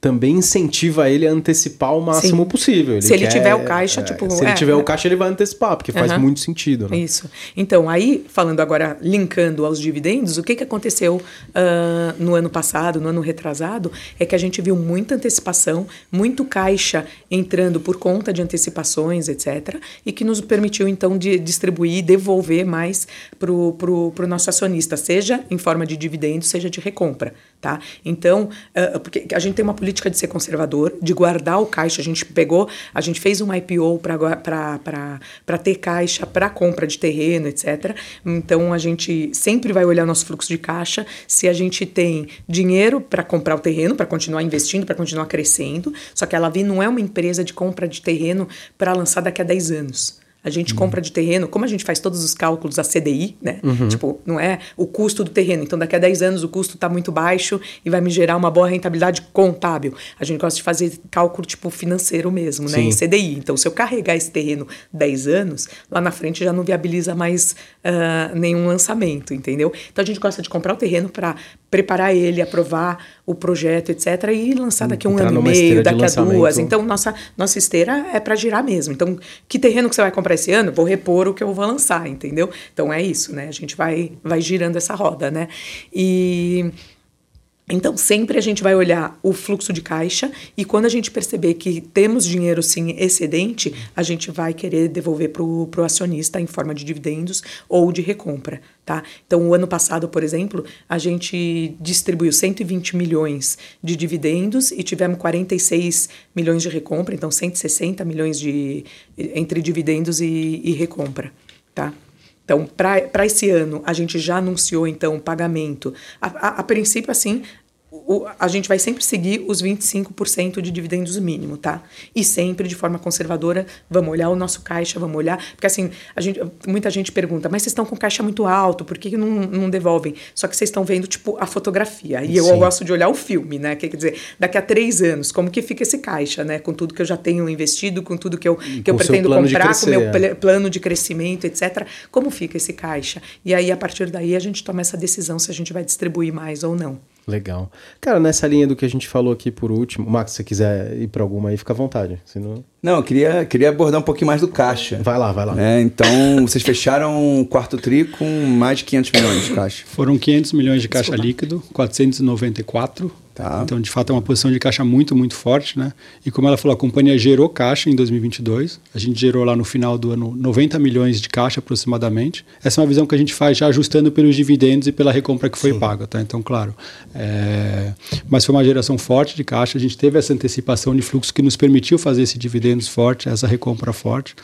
também incentiva ele a antecipar o máximo Sim. possível. Ele se ele quer, tiver o caixa, é, tipo. Se é, ele tiver é. o caixa, ele vai antecipar, porque faz muito sentido. Né? Isso. Então, aí, falando agora, linkando aos dividendos, o que, que aconteceu uh, no ano passado, no ano retrasado, é que a gente viu muita antecipação, muito caixa entrando por conta de antecipações, etc., e que nos permitiu, então, de distribuir, devolver mais para o nosso acionista, seja em forma de dividendo, seja de recompra. Tá? Então, uh, porque a gente tem uma política de ser conservador, de guardar o caixa. A gente pegou, a gente fez uma IPO para ter caixa para compra de terreno, etc. Então, a gente sempre vai olhar nosso fluxo de caixa, se a gente tem dinheiro para comprar o terreno, para continuar investindo, para continuar crescendo. Só que a Lavi não é uma empresa de compra de terreno para lançar daqui a 10 anos. A gente uhum. compra de terreno, como a gente faz todos os cálculos a CDI, né? Uhum. Tipo, não é o custo do terreno. Então, daqui a 10 anos o custo está muito baixo e vai me gerar uma boa rentabilidade contábil. A gente gosta de fazer cálculo tipo financeiro mesmo, né? Sim. Em CDI. Então, se eu carregar esse terreno 10 anos, lá na frente já não viabiliza mais uh, nenhum lançamento, entendeu? Então, a gente gosta de comprar o terreno para preparar ele, aprovar o projeto, etc., e lançar daqui a um Entrar ano e meio, daqui a duas. Então, nossa, nossa esteira é para girar mesmo. Então, que terreno que você vai comprar esse ano? Vou repor o que eu vou lançar, entendeu? Então, é isso, né? A gente vai, vai girando essa roda, né? E então, sempre a gente vai olhar o fluxo de caixa e quando a gente perceber que temos dinheiro sim excedente, a gente vai querer devolver para o acionista em forma de dividendos ou de recompra. Tá? Então, o ano passado, por exemplo, a gente distribuiu 120 milhões de dividendos e tivemos 46 milhões de recompra, então 160 milhões de, entre dividendos e, e recompra. Tá? Então, para esse ano, a gente já anunciou, então, o pagamento. A, a, a princípio, assim, o, a gente vai sempre seguir os 25% de dividendos mínimo, tá? E sempre de forma conservadora, vamos olhar o nosso caixa, vamos olhar. Porque assim, a gente, muita gente pergunta, mas vocês estão com caixa muito alto, por que não, não devolvem? Só que vocês estão vendo, tipo, a fotografia. E eu, eu gosto de olhar o filme, né? Quer dizer, daqui a três anos, como que fica esse caixa, né? Com tudo que eu já tenho investido, com tudo que eu, que eu pretendo comprar, crescer, com o meu é. plano de crescimento, etc. Como fica esse caixa? E aí, a partir daí, a gente toma essa decisão se a gente vai distribuir mais ou não. Legal. Cara, nessa linha do que a gente falou aqui por último, Max, se você quiser ir para alguma aí, fica à vontade. Senão... Não, eu queria, queria abordar um pouquinho mais do caixa. Vai lá, vai lá. É, então, vocês fecharam o quarto tri com mais de 500 milhões de caixa. Foram 500 milhões de caixa Desculpa. líquido, 494 Tá. Então, de fato, é uma posição de caixa muito, muito forte, né? E como ela falou, a companhia gerou caixa em 2022. A gente gerou lá no final do ano 90 milhões de caixa aproximadamente. Essa é uma visão que a gente faz já ajustando pelos dividendos e pela recompra que foi Sim. paga, tá? Então, claro. É... Mas foi uma geração forte de caixa. A gente teve essa antecipação de fluxo que nos permitiu fazer esse dividendos forte, essa recompra forte.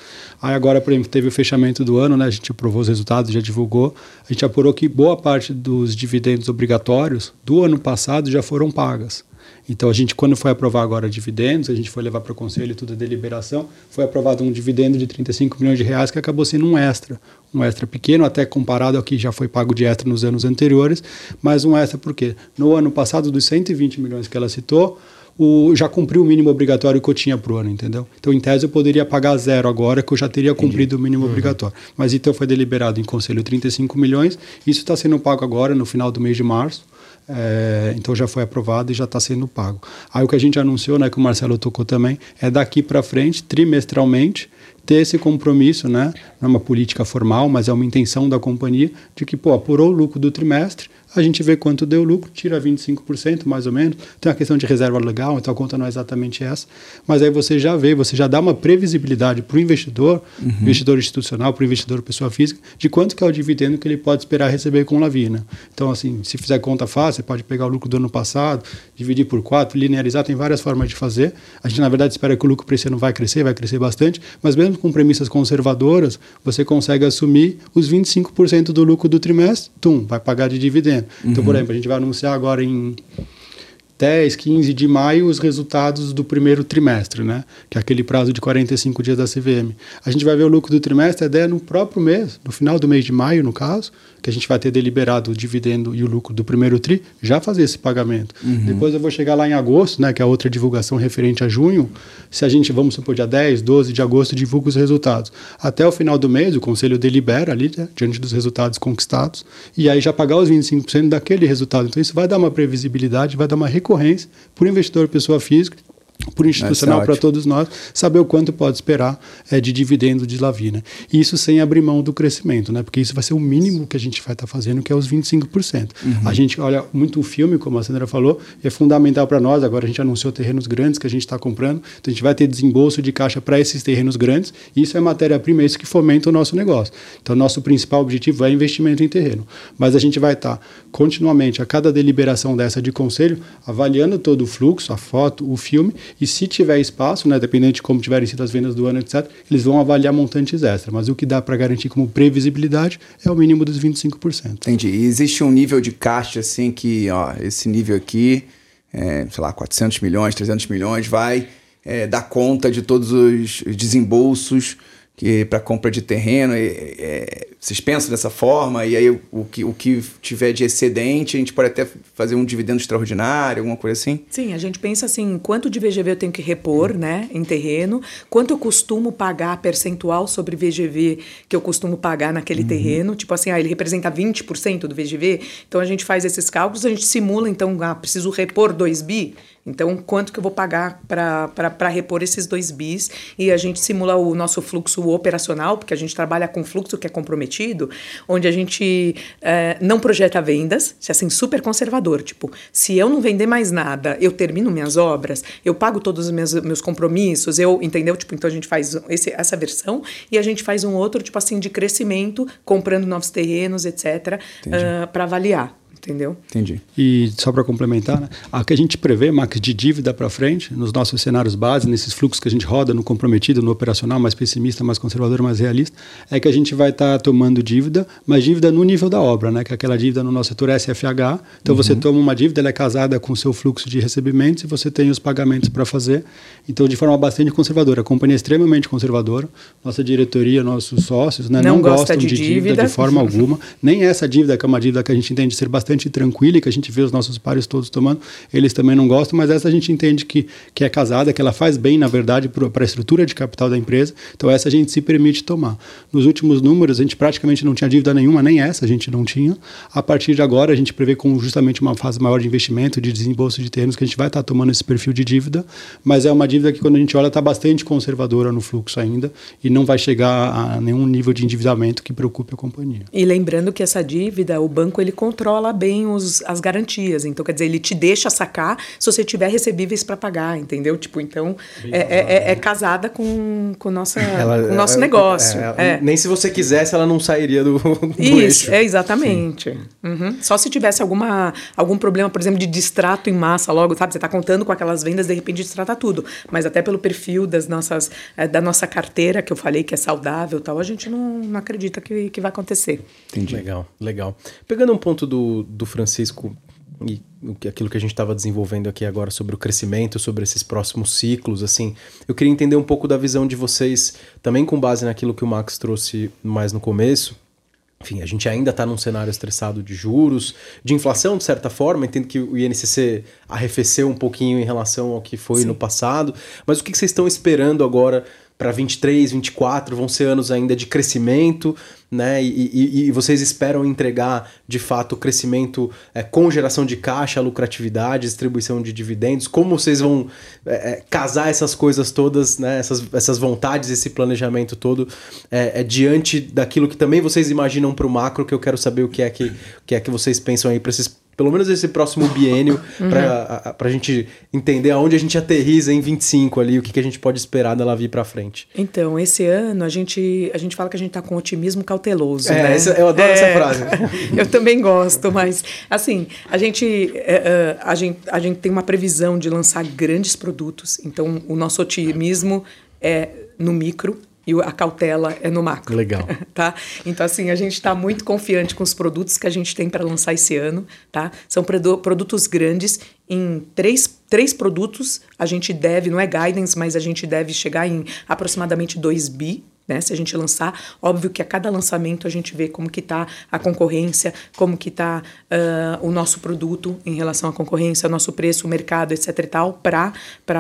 Aí agora, por exemplo, teve o fechamento do ano, né? A gente aprovou os resultados, já divulgou. A gente apurou que boa parte dos dividendos obrigatórios do ano passado já foram pagas. Então a gente, quando foi aprovar agora dividendos, a gente foi levar para o conselho tudo a deliberação, foi aprovado um dividendo de 35 milhões de reais que acabou sendo um extra, um extra pequeno, até comparado ao que já foi pago de extra nos anos anteriores, mas um extra porque no ano passado dos 120 milhões que ela citou, o, já cumpri o mínimo obrigatório que eu tinha pro ano, entendeu? Então, em tese, eu poderia pagar zero agora, que eu já teria cumprido o mínimo uhum. obrigatório. Mas então foi deliberado em conselho 35 milhões, isso está sendo pago agora, no final do mês de março. É, então já foi aprovado e já está sendo pago. Aí o que a gente anunciou, né, que o Marcelo tocou também, é daqui para frente, trimestralmente, ter esse compromisso, né? Não é uma política formal, mas é uma intenção da companhia de que, pô, apurou o lucro do trimestre, a gente vê quanto deu lucro, tira 25% mais ou menos. Tem a questão de reserva legal, então a conta não é exatamente essa. Mas aí você já vê, você já dá uma previsibilidade para o investidor, uhum. investidor institucional, para o investidor pessoa física, de quanto que é o dividendo que ele pode esperar receber com Lavina. Então, assim, se fizer conta fácil, você pode pegar o lucro do ano passado, dividir por quatro, linearizar, tem várias formas de fazer. A gente, na verdade, espera que o lucro para esse ano vai crescer, vai crescer bastante, mas mesmo com premissas conservadoras, você consegue assumir os 25% do lucro do trimestre, tum, vai pagar de dividendo. Então, por uhum. exemplo, a gente vai anunciar agora em 10, 15 de maio os resultados do primeiro trimestre, né? que é aquele prazo de 45 dias da CVM. A gente vai ver o lucro do trimestre até no próprio mês, no final do mês de maio, no caso, que a gente vai ter deliberado o dividendo e o lucro do primeiro TRI, já fazer esse pagamento. Uhum. Depois eu vou chegar lá em agosto, né, que é a outra divulgação referente a junho, se a gente, vamos supor, dia 10, 12 de agosto, divulga os resultados. Até o final do mês, o conselho delibera ali, né, diante dos resultados conquistados, e aí já pagar os 25% daquele resultado. Então isso vai dar uma previsibilidade, vai dar uma recorrência o investidor pessoa física por institucional para todos nós, saber o quanto pode esperar é, de dividendo de Lavina. E isso sem abrir mão do crescimento, né? porque isso vai ser o mínimo que a gente vai estar tá fazendo, que é os 25%. Uhum. A gente olha muito o filme, como a Sandra falou, é fundamental para nós. Agora a gente anunciou terrenos grandes que a gente está comprando, então a gente vai ter desembolso de caixa para esses terrenos grandes, e isso é matéria-prima, é isso que fomenta o nosso negócio. Então, nosso principal objetivo é investimento em terreno. Mas a gente vai estar tá, continuamente, a cada deliberação dessa de conselho, avaliando todo o fluxo, a foto, o filme, e se tiver espaço, né, dependendo de como tiverem sido as vendas do ano, etc., eles vão avaliar montantes extra. Mas o que dá para garantir como previsibilidade é o mínimo dos 25%. Entendi. E existe um nível de caixa assim que, ó, esse nível aqui, é, sei lá, 400 milhões, 300 milhões, vai é, dar conta de todos os desembolsos que para compra de terreno, é, é, vocês pensam dessa forma, e aí o que, o que tiver de excedente, a gente pode até fazer um dividendo extraordinário, alguma coisa assim? Sim, a gente pensa assim, quanto de VGV eu tenho que repor né, em terreno, quanto eu costumo pagar percentual sobre VGV que eu costumo pagar naquele uhum. terreno, tipo assim, ah, ele representa 20% do VGV, então a gente faz esses cálculos, a gente simula, então, ah, preciso repor 2 bi, então, quanto que eu vou pagar para repor esses dois bis? E a gente simula o nosso fluxo operacional, porque a gente trabalha com fluxo que é comprometido, onde a gente é, não projeta vendas, se é assim, super conservador. Tipo, se eu não vender mais nada, eu termino minhas obras, eu pago todos os meus, meus compromissos, eu, entendeu? Tipo, então a gente faz esse, essa versão e a gente faz um outro, tipo assim, de crescimento, comprando novos terrenos, etc., uh, para avaliar entendeu? Entendi. E só para complementar, né, a que a gente prevê, Max, de dívida para frente, nos nossos cenários base, nesses fluxos que a gente roda no comprometido, no operacional, mais pessimista, mais conservador, mais realista, é que a gente vai estar tá tomando dívida, mas dívida no nível da obra, né? Que é aquela dívida no nosso setor SFH. Então uhum. você toma uma dívida, ela é casada com o seu fluxo de recebimentos e você tem os pagamentos para fazer. Então, de forma bastante conservadora. A companhia é extremamente conservadora. Nossa diretoria, nossos sócios, né, não, não gostam de, de dívida, dívida de forma alguma. Nem essa dívida, que é uma dívida que a gente entende ser bastante bastante tranquila e que a gente vê os nossos pares todos tomando, eles também não gostam, mas essa a gente entende que, que é casada, que ela faz bem, na verdade, para a estrutura de capital da empresa, então essa a gente se permite tomar. Nos últimos números, a gente praticamente não tinha dívida nenhuma, nem essa a gente não tinha. A partir de agora, a gente prevê com justamente uma fase maior de investimento, de desembolso de terrenos, que a gente vai estar tá tomando esse perfil de dívida, mas é uma dívida que, quando a gente olha, está bastante conservadora no fluxo ainda e não vai chegar a nenhum nível de endividamento que preocupe a companhia. E lembrando que essa dívida, o banco ele controla bem os, as garantias. Então, quer dizer, ele te deixa sacar se você tiver recebíveis para pagar, entendeu? Tipo, então, é, é, é, é, casada com o nosso, ela, com nosso negócio. É, é. nem se você quisesse, ela não sairia do, do Isso, eixo. é exatamente. Uhum. Só se tivesse alguma, algum problema, por exemplo, de distrato em massa logo, sabe? Você está contando com aquelas vendas, de repente distrata tudo. Mas até pelo perfil das nossas, da nossa carteira, que eu falei que é saudável tal, a gente não, não acredita que, que vai acontecer. Entendi. Legal, legal. Pegando um ponto do, do Francisco e aquilo que a gente estava desenvolvendo aqui agora sobre o crescimento, sobre esses próximos ciclos, assim, eu queria entender um pouco da visão de vocês, também com base naquilo que o Max trouxe mais no começo, enfim, a gente ainda está num cenário estressado de juros, de inflação, de certa forma. Entendo que o INCC arrefeceu um pouquinho em relação ao que foi Sim. no passado. Mas o que vocês estão esperando agora para 23, 24 vão ser anos ainda de crescimento, né? E, e, e vocês esperam entregar de fato crescimento é, com geração de caixa, lucratividade, distribuição de dividendos. Como vocês vão é, é, casar essas coisas todas, né? Essas, essas vontades, esse planejamento todo é, é diante daquilo que também vocês imaginam para o macro, que eu quero saber o que é que, o que é que vocês pensam aí para esses pelo menos esse próximo biênio, uhum. para a gente entender aonde a gente aterriza em 25 ali, o que, que a gente pode esperar dela vir para frente. Então, esse ano a gente, a gente fala que a gente está com otimismo cauteloso. É, né? essa, eu adoro é, essa frase. eu também gosto, mas assim, a gente, é, é, a, gente, a gente tem uma previsão de lançar grandes produtos, então o nosso otimismo é no micro, e a cautela é no macro. Legal. tá? Então, assim, a gente está muito confiante com os produtos que a gente tem para lançar esse ano. Tá? São produtos grandes. Em três, três produtos, a gente deve, não é guidance, mas a gente deve chegar em aproximadamente 2 bi né? Se a gente lançar, óbvio que a cada lançamento a gente vê como que está a concorrência, como que está uh, o nosso produto em relação à concorrência, nosso preço, o mercado, etc e tal, para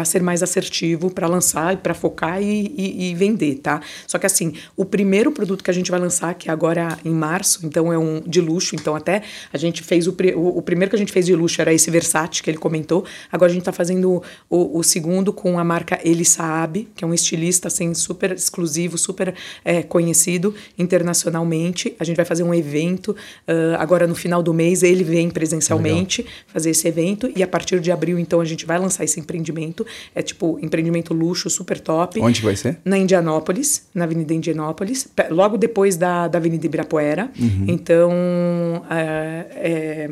ser mais assertivo, para lançar, para focar e, e, e, vender, tá? Só que assim, o primeiro produto que a gente vai lançar, que é agora em março, então é um de luxo, então até a gente fez o, o, o primeiro que a gente fez de luxo era esse Versace que ele comentou, agora a gente está fazendo o, o, segundo com a marca Ele Saab, que é um estilista assim super exclusivo, super super é, conhecido internacionalmente. A gente vai fazer um evento uh, agora no final do mês. Ele vem presencialmente Legal. fazer esse evento e a partir de abril, então, a gente vai lançar esse empreendimento. É tipo empreendimento luxo, super top. Onde vai ser? Na Indianópolis, na Avenida Indianópolis, logo depois da, da Avenida Ibirapuera. Uhum. Então, é, é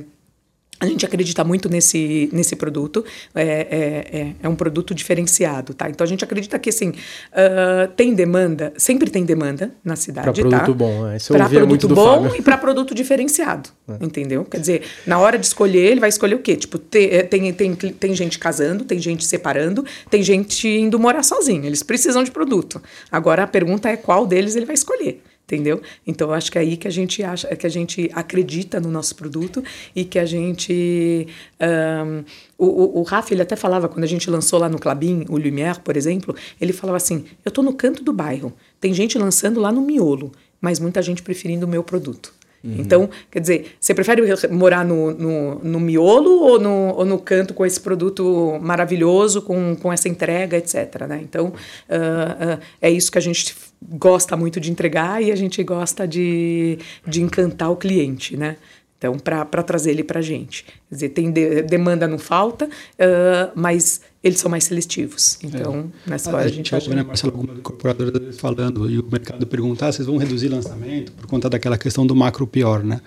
a gente acredita muito nesse, nesse produto, é, é, é, é, um produto diferenciado, tá? Então a gente acredita que assim, uh, tem demanda, sempre tem demanda na cidade, pra tá? produto bom, é. Isso pra produto bom e para produto diferenciado, é. entendeu? Quer dizer, na hora de escolher, ele vai escolher o quê? Tipo, tem, tem, tem, tem gente casando, tem gente separando, tem gente indo morar sozinho, eles precisam de produto. Agora a pergunta é qual deles ele vai escolher entendeu? Então acho que é aí que a gente acha, que a gente acredita no nosso produto e que a gente um, o, o, o Rafa ele até falava quando a gente lançou lá no Clabin o Lumière, por exemplo, ele falava assim: eu estou no canto do bairro, tem gente lançando lá no miolo, mas muita gente preferindo o meu produto. Uhum. Então, quer dizer, você prefere morar no, no, no miolo ou no, ou no canto com esse produto maravilhoso, com, com essa entrega, etc. Né? Então, uh, uh, é isso que a gente gosta muito de entregar e a gente gosta de, de encantar o cliente, né? Então, para trazer ele para a gente. Quer dizer, tem de, demanda não falta, uh, mas eles são mais seletivos. Então, é. nessa hora a, a gente... ouve, né, Marcelo, algumas incorporadoras falando e o mercado perguntar, ah, vocês vão reduzir lançamento por conta daquela questão do macro pior, né?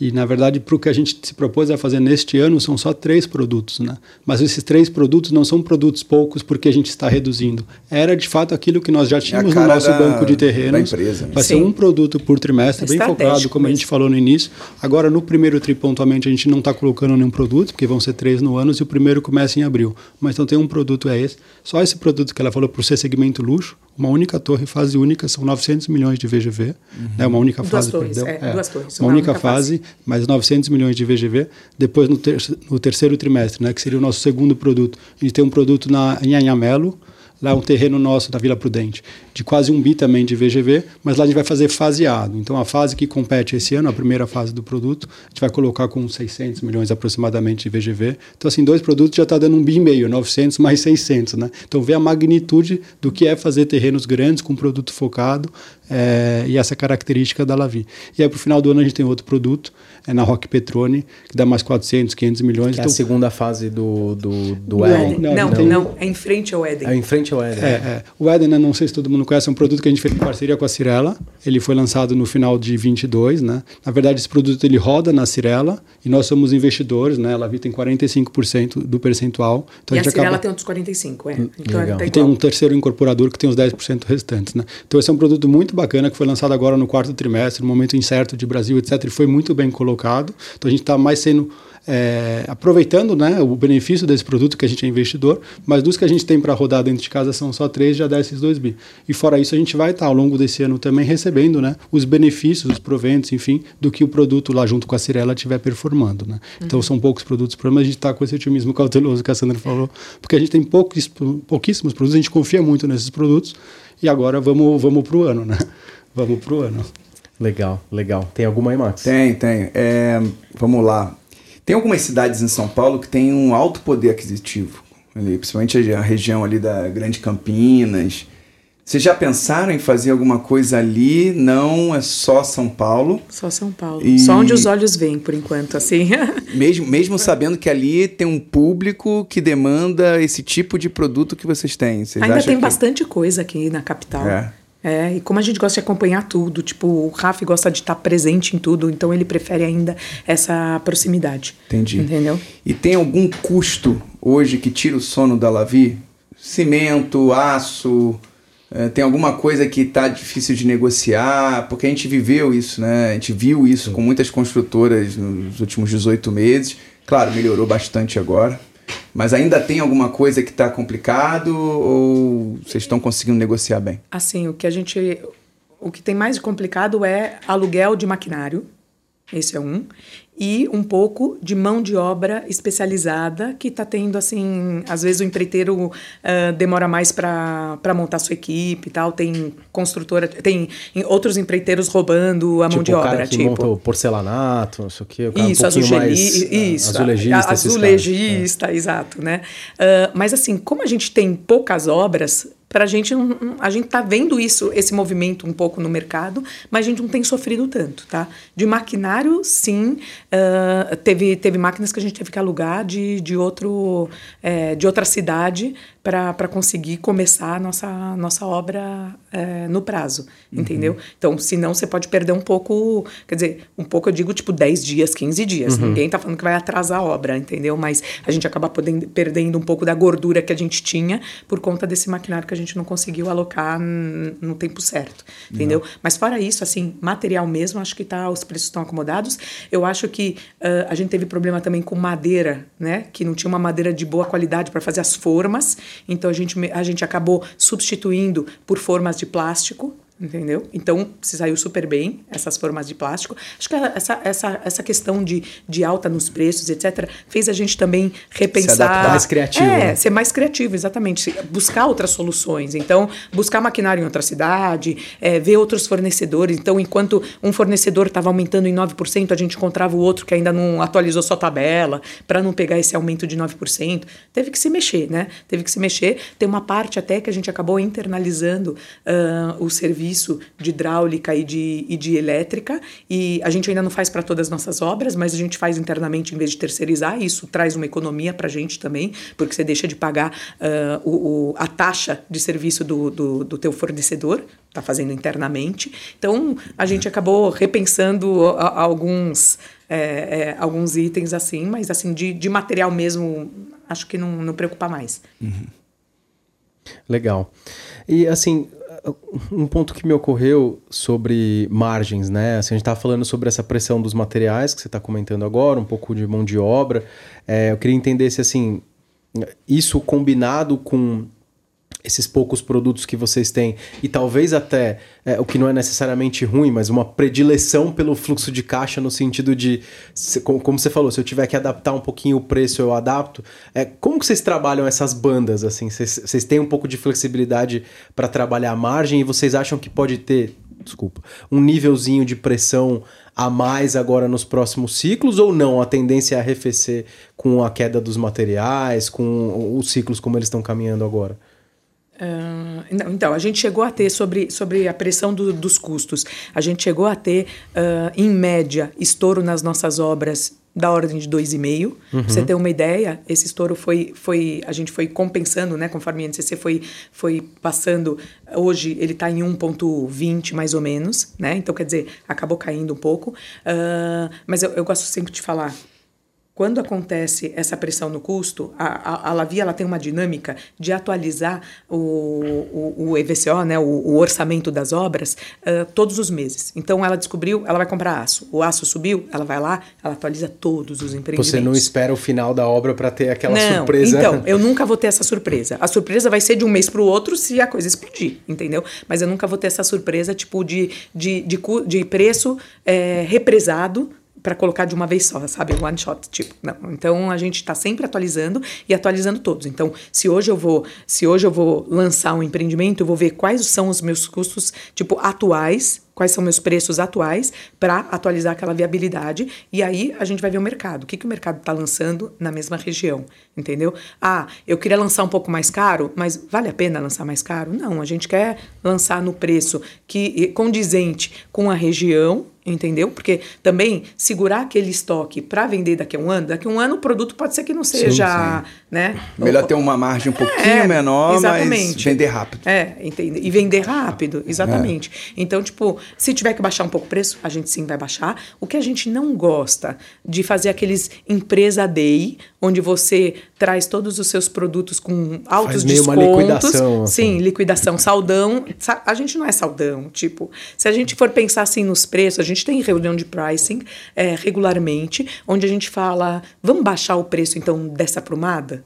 E, na verdade, para o que a gente se propôs a fazer neste ano, são só três produtos, né? Mas esses três produtos não são produtos poucos porque a gente está reduzindo. Era, de fato, aquilo que nós já é tínhamos é no nosso da, banco de terrenos. Empresa, né? Vai ser um produto por trimestre, bem focado, como a gente falou no início. Agora, no primeiro tri, pontualmente, a gente não está colocando nenhum produto, porque vão ser três no ano, e o primeiro começa em abril. Mas então tem um produto é esse. Só esse produto que ela falou para o ser segmento luxo, uma única torre, fase única, são 900 milhões de VGV. Uhum. Né, uma única duas fase, torres, perdão. É, é, duas torres. Uma, uma única, única fase, fase, mais 900 milhões de VGV. Depois, no, ter, no, terceiro trimestre, né, que seria o nosso segundo produto, a gente tem um produto na, em Anhamelo, lá é um terreno nosso da Vila Prudente, de quase um bi também de VGV, mas lá a gente vai fazer faseado. Então a fase que compete esse ano, a primeira fase do produto, a gente vai colocar com 600 milhões aproximadamente de VGV. Então assim, dois produtos já está dando um bi e meio, 900 mais 600, né? Então vê a magnitude do que é fazer terrenos grandes com produto focado é, e essa característica da Lavi. E aí para o final do ano a gente tem outro produto, é na Rock Petrone, que dá mais 400, 500 milhões. Que então, é a então segunda fase do, do, do Eden. Não, não, não, não, é em frente ao Eden. É em frente ao Eden. É, é. O Eden, né, não sei se todo mundo conhece, é um produto que a gente fez em parceria com a Cirela. Ele foi lançado no final de 22, né? Na verdade, esse produto ele roda na Cirela e nós somos investidores, né? A Lavi tem 45% do percentual. Então e a, a Cirela acaba... tem outros 45, é. Hum, então Legal. Tá e tem um terceiro incorporador que tem os 10% restantes, né? Então esse é um produto muito bacana que foi lançado agora no quarto trimestre, no momento incerto de Brasil, etc. E foi muito bem colocado. Então a gente está mais sendo é, aproveitando né, o benefício desse produto que a gente é investidor, mas dos que a gente tem para rodar dentro de casa são só três, já dá esses 2 bi. E fora isso, a gente vai estar ao longo desse ano também recebendo né, os benefícios, os proventos, enfim, do que o produto lá junto com a Cirela estiver performando. Né? Então, uhum. são poucos produtos para mas a gente está com esse otimismo cauteloso que a Sandra falou, porque a gente tem pouquíssimos produtos, a gente confia muito nesses produtos e agora vamos, vamos para o ano, né? Vamos para o ano. Legal, legal. Tem alguma aí, Max? Tem, tem. É, vamos lá. Tem algumas cidades em São Paulo que têm um alto poder aquisitivo, ali, principalmente a região ali da Grande Campinas. Vocês já pensaram em fazer alguma coisa ali? Não, é só São Paulo. Só São Paulo. E... Só onde os olhos veem, por enquanto, assim. mesmo, mesmo sabendo que ali tem um público que demanda esse tipo de produto que vocês têm. Vocês Ainda tem que... bastante coisa aqui na capital. É. É, e como a gente gosta de acompanhar tudo, tipo, o Raf gosta de estar presente em tudo, então ele prefere ainda essa proximidade. Entendi. Entendeu? E tem algum custo hoje que tira o sono da Lavi? Cimento, aço, é, tem alguma coisa que está difícil de negociar? Porque a gente viveu isso, né? A gente viu isso com muitas construtoras nos últimos 18 meses. Claro, melhorou bastante agora. Mas ainda tem alguma coisa que está complicado ou vocês estão conseguindo negociar bem? Assim, o que a gente. O que tem mais complicado é aluguel de maquinário. Esse é um e um pouco de mão de obra especializada que está tendo assim às vezes o empreiteiro uh, demora mais para montar sua equipe e tal tem construtora tem outros empreiteiros roubando a tipo, mão de obra cara que tipo. monta porcelanato não sei o que isso um azulejista mais, isso azulejista, azulejista exato né? Uh, mas assim como a gente tem poucas obras para a gente a gente tá vendo isso esse movimento um pouco no mercado mas a gente não tem sofrido tanto tá de maquinário sim uh, teve teve máquinas que a gente teve que alugar de, de outro é, de outra cidade para conseguir começar a nossa, nossa obra é, no prazo, uhum. entendeu? Então, senão você pode perder um pouco, quer dizer, um pouco eu digo tipo 10 dias, 15 dias. Uhum. Ninguém está falando que vai atrasar a obra, entendeu? Mas a gente acaba podendo, perdendo um pouco da gordura que a gente tinha por conta desse maquinário que a gente não conseguiu alocar no tempo certo, entendeu? Uhum. Mas fora isso, assim, material mesmo, acho que tá, os preços estão acomodados. Eu acho que uh, a gente teve problema também com madeira, né? Que não tinha uma madeira de boa qualidade para fazer as formas então a gente, a gente acabou substituindo por formas de plástico entendeu? Então, se saiu super bem essas formas de plástico. Acho que essa, essa, essa questão de, de alta nos preços, etc., fez a gente também repensar. Se adaptar mais criativo. É, né? ser mais criativo, exatamente. Buscar outras soluções. Então, buscar maquinário em outra cidade, é, ver outros fornecedores. Então, enquanto um fornecedor estava aumentando em 9%, a gente encontrava o outro que ainda não atualizou sua tabela, para não pegar esse aumento de 9%. Teve que se mexer, né? Teve que se mexer. Tem uma parte até que a gente acabou internalizando uh, o serviço serviço de hidráulica e de, e de elétrica, e a gente ainda não faz para todas as nossas obras, mas a gente faz internamente em vez de terceirizar, e isso traz uma economia para a gente também, porque você deixa de pagar uh, o, o, a taxa de serviço do, do, do teu fornecedor, está fazendo internamente. Então, a gente acabou repensando alguns, é, é, alguns itens assim, mas assim, de, de material mesmo, acho que não, não preocupa mais. Uhum. Legal. E assim, um ponto que me ocorreu sobre margens, né? Assim, a gente estava falando sobre essa pressão dos materiais que você está comentando agora, um pouco de mão de obra. É, eu queria entender se assim isso combinado com esses poucos produtos que vocês têm e talvez até é, o que não é necessariamente ruim, mas uma predileção pelo fluxo de caixa no sentido de, como você falou, se eu tiver que adaptar um pouquinho o preço, eu adapto. É, como que vocês trabalham essas bandas assim? Vocês, vocês têm um pouco de flexibilidade para trabalhar a margem e vocês acham que pode ter, desculpa, um nívelzinho de pressão a mais agora nos próximos ciclos ou não? A tendência é arrefecer com a queda dos materiais, com os ciclos como eles estão caminhando agora? Uh, então, a gente chegou a ter, sobre, sobre a pressão do, dos custos, a gente chegou a ter, uh, em média, estouro nas nossas obras da ordem de 2,5. Uhum. Pra você ter uma ideia, esse estouro foi, foi a gente foi compensando, né, conforme a NCC foi, foi passando. Hoje ele está em 1,20 mais ou menos, né? Então, quer dizer, acabou caindo um pouco. Uh, mas eu, eu gosto sempre de falar quando acontece essa pressão no custo, a, a, a Lavi ela tem uma dinâmica de atualizar o, o, o EVCO, né, o, o, orçamento das obras, uh, todos os meses. Então, ela descobriu, ela vai comprar aço. O aço subiu, ela vai lá, ela atualiza todos os empreendimentos. Você não espera o final da obra para ter aquela não, surpresa? Então, eu nunca vou ter essa surpresa. A surpresa vai ser de um mês para o outro se a coisa explodir, entendeu? Mas eu nunca vou ter essa surpresa, tipo, de, de, de, de preço é, represado para colocar de uma vez só, sabe? One shot, tipo. Não. Então a gente está sempre atualizando e atualizando todos. Então, se hoje eu vou, se hoje eu vou lançar um empreendimento, eu vou ver quais são os meus custos, tipo, atuais quais são meus preços atuais para atualizar aquela viabilidade e aí a gente vai ver o mercado. O que, que o mercado está lançando na mesma região, entendeu? Ah, eu queria lançar um pouco mais caro, mas vale a pena lançar mais caro? Não, a gente quer lançar no preço que condizente com a região entendeu? Porque também segurar aquele estoque para vender daqui a um ano, daqui a um ano o produto pode ser que não seja, sim, sim. né? Melhor ter uma margem um pouquinho é, menor, exatamente. mas vender rápido. É, entende? E vender rápido, exatamente. É. Então, tipo, se tiver que baixar um pouco o preço, a gente sim vai baixar. O que a gente não gosta de fazer aqueles empresa day, onde você traz todos os seus produtos com altos Faz meio descontos. Uma liquidação. Assim. Sim, liquidação, saldão. A gente não é saldão, tipo, se a gente for pensar assim nos preços, a gente tem reunião de pricing é, regularmente, onde a gente fala, vamos baixar o preço então dessa prumada?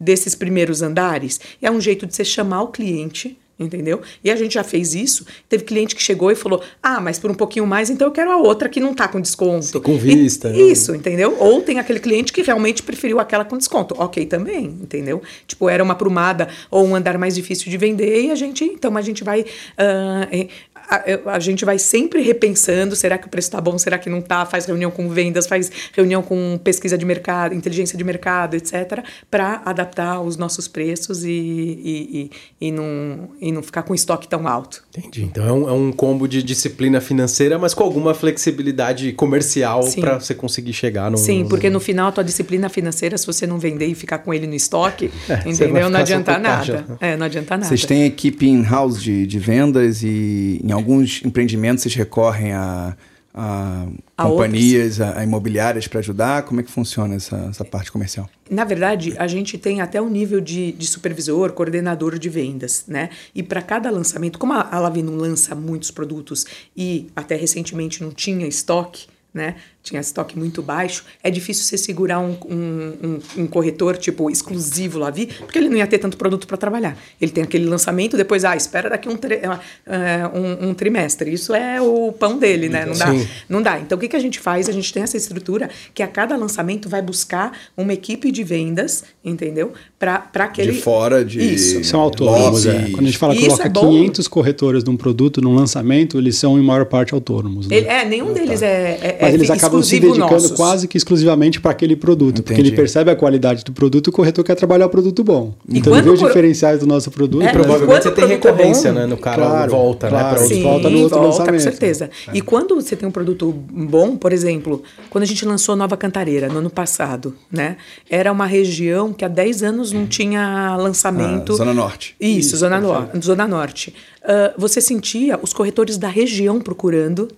Desses primeiros andares? É um jeito de você chamar o cliente entendeu? E a gente já fez isso. Teve cliente que chegou e falou: Ah, mas por um pouquinho mais, então eu quero a outra que não está com desconto. com vista. E, né? Isso, entendeu? Ou tem aquele cliente que realmente preferiu aquela com desconto. Ok, também, entendeu? Tipo, era uma prumada ou um andar mais difícil de vender e a gente, então a gente vai. Uh, a, a, gente vai sempre repensando: será que o preço está bom? Será que não está? Faz reunião com vendas, faz reunião com pesquisa de mercado, inteligência de mercado, etc., para adaptar os nossos preços e, e, e, e não. E não ficar com estoque tão alto. Entendi. Então é um, é um combo de disciplina financeira, mas com alguma flexibilidade comercial para você conseguir chegar no. Sim, porque no final a tua disciplina financeira, se você não vender e ficar com ele no estoque, é, entendeu? Não adianta nada. É, não adianta nada. Vocês têm equipe in-house de, de vendas e em alguns empreendimentos vocês recorrem a a, a companhias, a, a, imobiliárias para ajudar? Como é que funciona essa, essa parte comercial? Na verdade, a gente tem até o nível de, de supervisor, coordenador de vendas, né? E para cada lançamento, como a, a Lavi não lança muitos produtos e até recentemente não tinha estoque, né? Tinha estoque muito baixo, é difícil você segurar um, um, um, um corretor tipo exclusivo lá, vi, porque ele não ia ter tanto produto para trabalhar. Ele tem aquele lançamento, depois, ah, espera daqui um, tri, uh, um, trimestre. Isso é o pão dele, né? Não dá. Não dá. Então, o que, que a gente faz? A gente tem essa estrutura que a cada lançamento vai buscar uma equipe de vendas, entendeu? Para aquele. De fora, de. Isso. São autônomos. É. Quando a gente fala que coloca é 500 corretores num produto, num lançamento, eles são em maior parte autônomos. Né? Ele, é, nenhum deles é, é. Mas eles acabam se dedicando nossos. quase que exclusivamente para aquele produto. Entendi. Porque ele percebe a qualidade do produto e o corretor quer trabalhar o produto bom. E então ele vê os diferenciais do nosso produto. É, provavelmente você tem recorrência, bom, né? No cara claro, volta, claro, né? Pra Sim, volta no outro volta, lançamento. com certeza. É. E quando você tem um produto bom, por exemplo, quando a gente lançou Nova Cantareira no ano passado, né? Era uma região que há 10 anos não tinha lançamento. Ah, Zona Norte. Isso, Isso Zona, no Zona Norte. Uh, você sentia os corretores da região procurando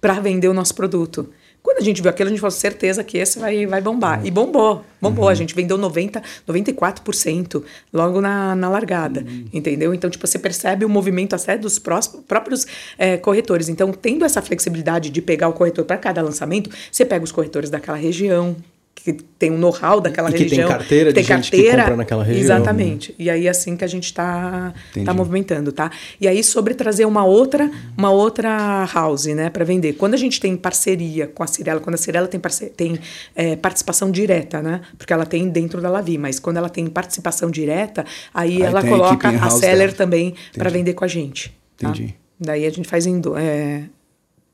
para vender o nosso produto. Quando a gente viu aquilo, a gente falou, certeza que esse vai, vai bombar. E bombou, bombou. Uhum. A gente vendeu 90, 94% logo na, na largada, uhum. entendeu? Então, tipo, você percebe o movimento até dos próprios é, corretores. Então, tendo essa flexibilidade de pegar o corretor para cada lançamento, você pega os corretores daquela região, que tem um know-how daquela e que região. tem carteira tem de carteira, gente que compra naquela região. Exatamente. E aí é assim que a gente está tá movimentando, tá? E aí sobre trazer uma outra, uma outra house, né, para vender. Quando a gente tem parceria com a Cirela, quando a Cirela tem, tem é, participação direta, né? Porque ela tem dentro da Lavi, mas quando ela tem participação direta, aí, aí ela coloca a, a seller dela. também para vender com a gente. Tá? Entendi. Daí a gente faz em do, é,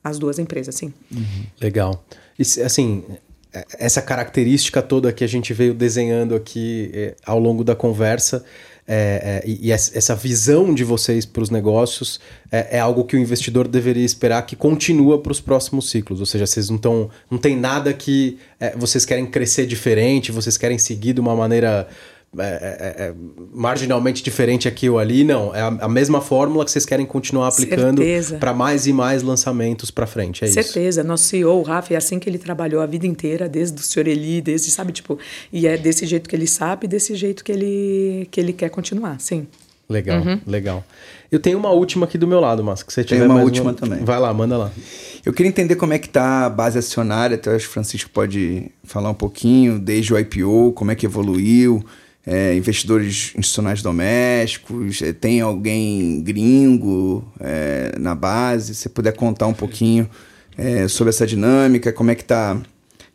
as duas empresas, sim. Uhum. Legal. E, assim, essa característica toda que a gente veio desenhando aqui é, ao longo da conversa é, é, e, e, essa visão de vocês para os negócios é, é, algo que o investidor deveria esperar que continua para os próximos ciclos. Ou seja, vocês não estão. não tem nada que vocês querem crescer diferente, vocês querem seguir de uma maneira é, é, é, marginalmente diferente aqui ou ali, não. É a, a mesma fórmula que vocês querem continuar aplicando para mais e mais lançamentos para frente, é Certeza. isso? Certeza. Nosso CEO, o Rafa, é assim que ele trabalhou a vida inteira, desde o senhor Eli, desde, sabe, tipo, e é desse jeito que ele sabe, desse jeito que ele, que ele quer continuar, sim. Legal, uhum. legal. Eu tenho uma última aqui do meu lado, mas que você tiver Tem uma mais última uma... também. Vai lá, manda lá. Eu queria entender como é que está a base acionária, até acho que o Francisco pode falar um pouquinho, desde o IPO, como é que evoluiu, é, investidores institucionais domésticos, é, tem alguém gringo é, na base, se puder contar um pouquinho é, sobre essa dinâmica, como é que está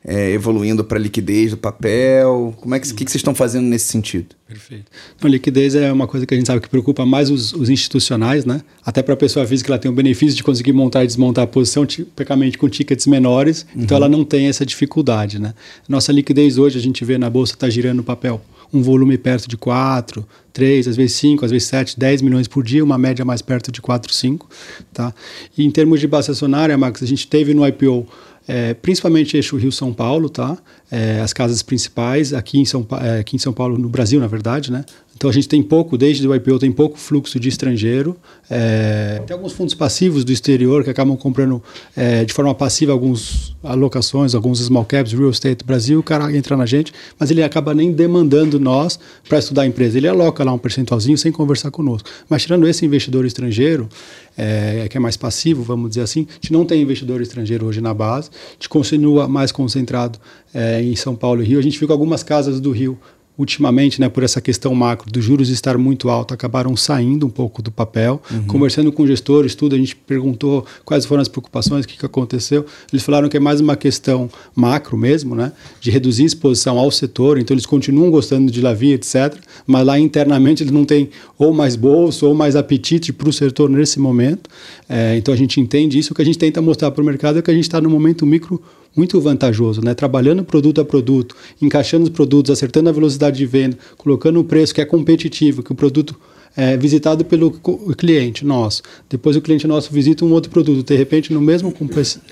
é, evoluindo para a liquidez do papel? Como é que, que, que vocês estão fazendo nesse sentido? Perfeito. Então, liquidez é uma coisa que a gente sabe que preocupa mais os, os institucionais, né? Até para a pessoa física, ela tem o benefício de conseguir montar e desmontar a posição, tipicamente com tickets menores, então uhum. então ela não tem essa dificuldade, né? Nossa liquidez hoje, a gente vê na bolsa, está girando papel um volume perto de 4, 3, às vezes 5, às vezes 7, 10 milhões por dia, uma média mais perto de 4, 5. Tá? E em termos de base acionária, Max, a gente teve no IPO é, principalmente eixo Rio-São Paulo, tá? É, as casas principais aqui em, São, é, aqui em São Paulo, no Brasil, na verdade, né? Então a gente tem pouco, desde o IPO, tem pouco fluxo de estrangeiro. É, tem alguns fundos passivos do exterior que acabam comprando é, de forma passiva algumas alocações, alguns small caps, real estate Brasil, o cara entra na gente, mas ele acaba nem demandando nós para estudar a empresa. Ele aloca lá um percentualzinho sem conversar conosco. Mas tirando esse investidor estrangeiro, é, que é mais passivo, vamos dizer assim, a gente não tem investidor estrangeiro hoje na base, a gente continua mais concentrado é, em São Paulo e Rio. A gente fica algumas casas do Rio ultimamente, né, por essa questão macro dos juros estar muito alto, acabaram saindo um pouco do papel. Uhum. Conversando com gestores, tudo, a gente perguntou quais foram as preocupações, o que, que aconteceu. Eles falaram que é mais uma questão macro mesmo, né, de reduzir exposição ao setor. Então, eles continuam gostando de Lavia, etc. Mas lá internamente eles não têm ou mais bolso ou mais apetite para o setor nesse momento. É, então, a gente entende isso. O que a gente tenta mostrar para o mercado é que a gente está no momento micro muito vantajoso, né? Trabalhando produto a produto, encaixando os produtos, acertando a velocidade de venda, colocando o preço que é competitivo, que o produto é visitado pelo cliente nosso. Depois o cliente nosso visita um outro produto. De repente, no mesmo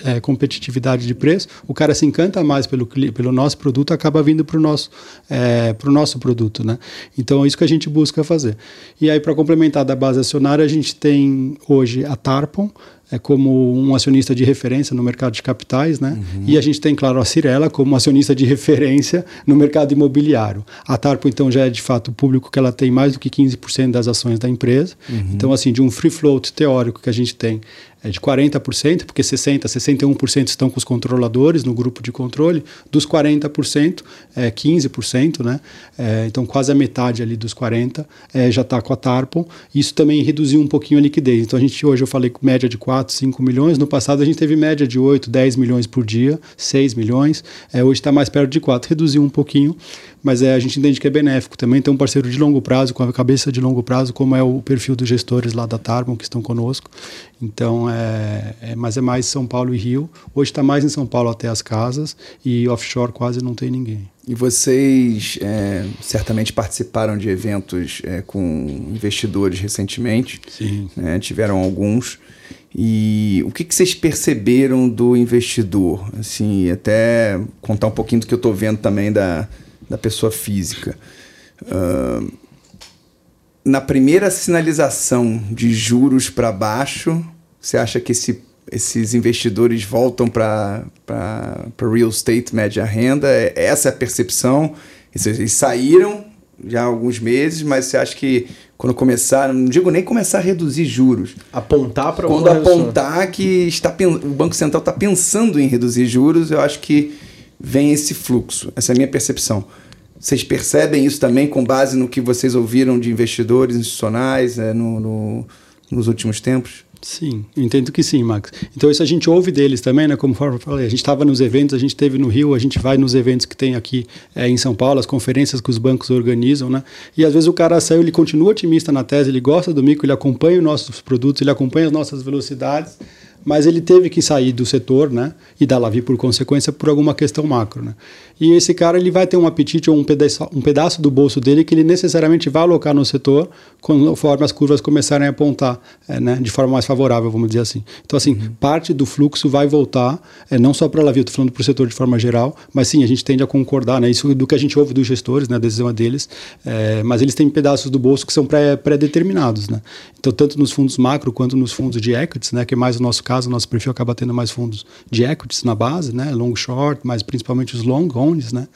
é, competitividade de preço, o cara se encanta mais pelo, pelo nosso produto, acaba vindo para o nosso, é, pro nosso produto, né? Então é isso que a gente busca fazer. E aí, para complementar da base acionária, a gente tem hoje a Tarpon, é como um acionista de referência no mercado de capitais, né? Uhum. E a gente tem, claro, a Cirela como acionista de referência no mercado imobiliário. A Tarpo, então, já é de fato público que ela tem mais do que 15% das ações da empresa. Uhum. Então, assim, de um free float teórico que a gente tem é de 40%, porque 60%, 61% estão com os controladores no grupo de controle, dos 40%, é 15%, né? É, então quase a metade ali dos 40% é, já está com a Tarpon. Isso também reduziu um pouquinho a liquidez. Então a gente hoje, eu falei com média de 4, 5 milhões, no passado a gente teve média de 8, 10 milhões por dia, 6 milhões, é, hoje está mais perto de 4, reduziu um pouquinho, mas é, a gente entende que é benéfico também ter um parceiro de longo prazo, com a cabeça de longo prazo, como é o perfil dos gestores lá da Tarpon que estão conosco. Então, é, é, mas é mais São Paulo e Rio. Hoje está mais em São Paulo até as casas e offshore quase não tem ninguém. E vocês é, certamente participaram de eventos é, com investidores recentemente. Sim. Né, tiveram alguns. E o que, que vocês perceberam do investidor? Assim, até contar um pouquinho do que eu estou vendo também da, da pessoa física. Uh, na primeira sinalização de juros para baixo, você acha que esse, esses investidores voltam para real estate média renda? É, essa é a percepção? Eles saíram já há alguns meses, mas você acha que quando começar, não digo nem começar a reduzir juros, apontar para quando apontar que está o Banco Central está pensando em reduzir juros, eu acho que vem esse fluxo. Essa é a minha percepção. Vocês percebem isso também com base no que vocês ouviram de investidores institucionais é, no, no, nos últimos tempos? Sim, entendo que sim, Max. Então isso a gente ouve deles também, né? Como eu falei, a gente estava nos eventos, a gente teve no Rio, a gente vai nos eventos que tem aqui é, em São Paulo, as conferências que os bancos organizam, né? E às vezes o cara saiu, ele continua otimista na tese, ele gosta do mico, ele acompanha os nossos produtos, ele acompanha as nossas velocidades, mas ele teve que sair do setor, né? E da Lavi por consequência por alguma questão macro, né? E esse cara ele vai ter um apetite ou um pedaço, um pedaço do bolso dele que ele necessariamente vai alocar no setor conforme as curvas começarem a apontar, é, né? De forma mais favorável, vamos dizer assim. Então assim, uhum. parte do fluxo vai voltar, é, não só para a Lavi, estou falando para o setor de forma geral, mas sim a gente tende a concordar, né? Isso do que a gente ouve dos gestores, né? A decisão é deles, é, mas eles têm pedaços do bolso que são pré-determinados, né? Então tanto nos fundos macro quanto nos fundos de equities, né? Que é mais o nosso caso, o nosso perfil acaba tendo mais fundos de equities na base, né? Long short, mas principalmente os long onlys, né?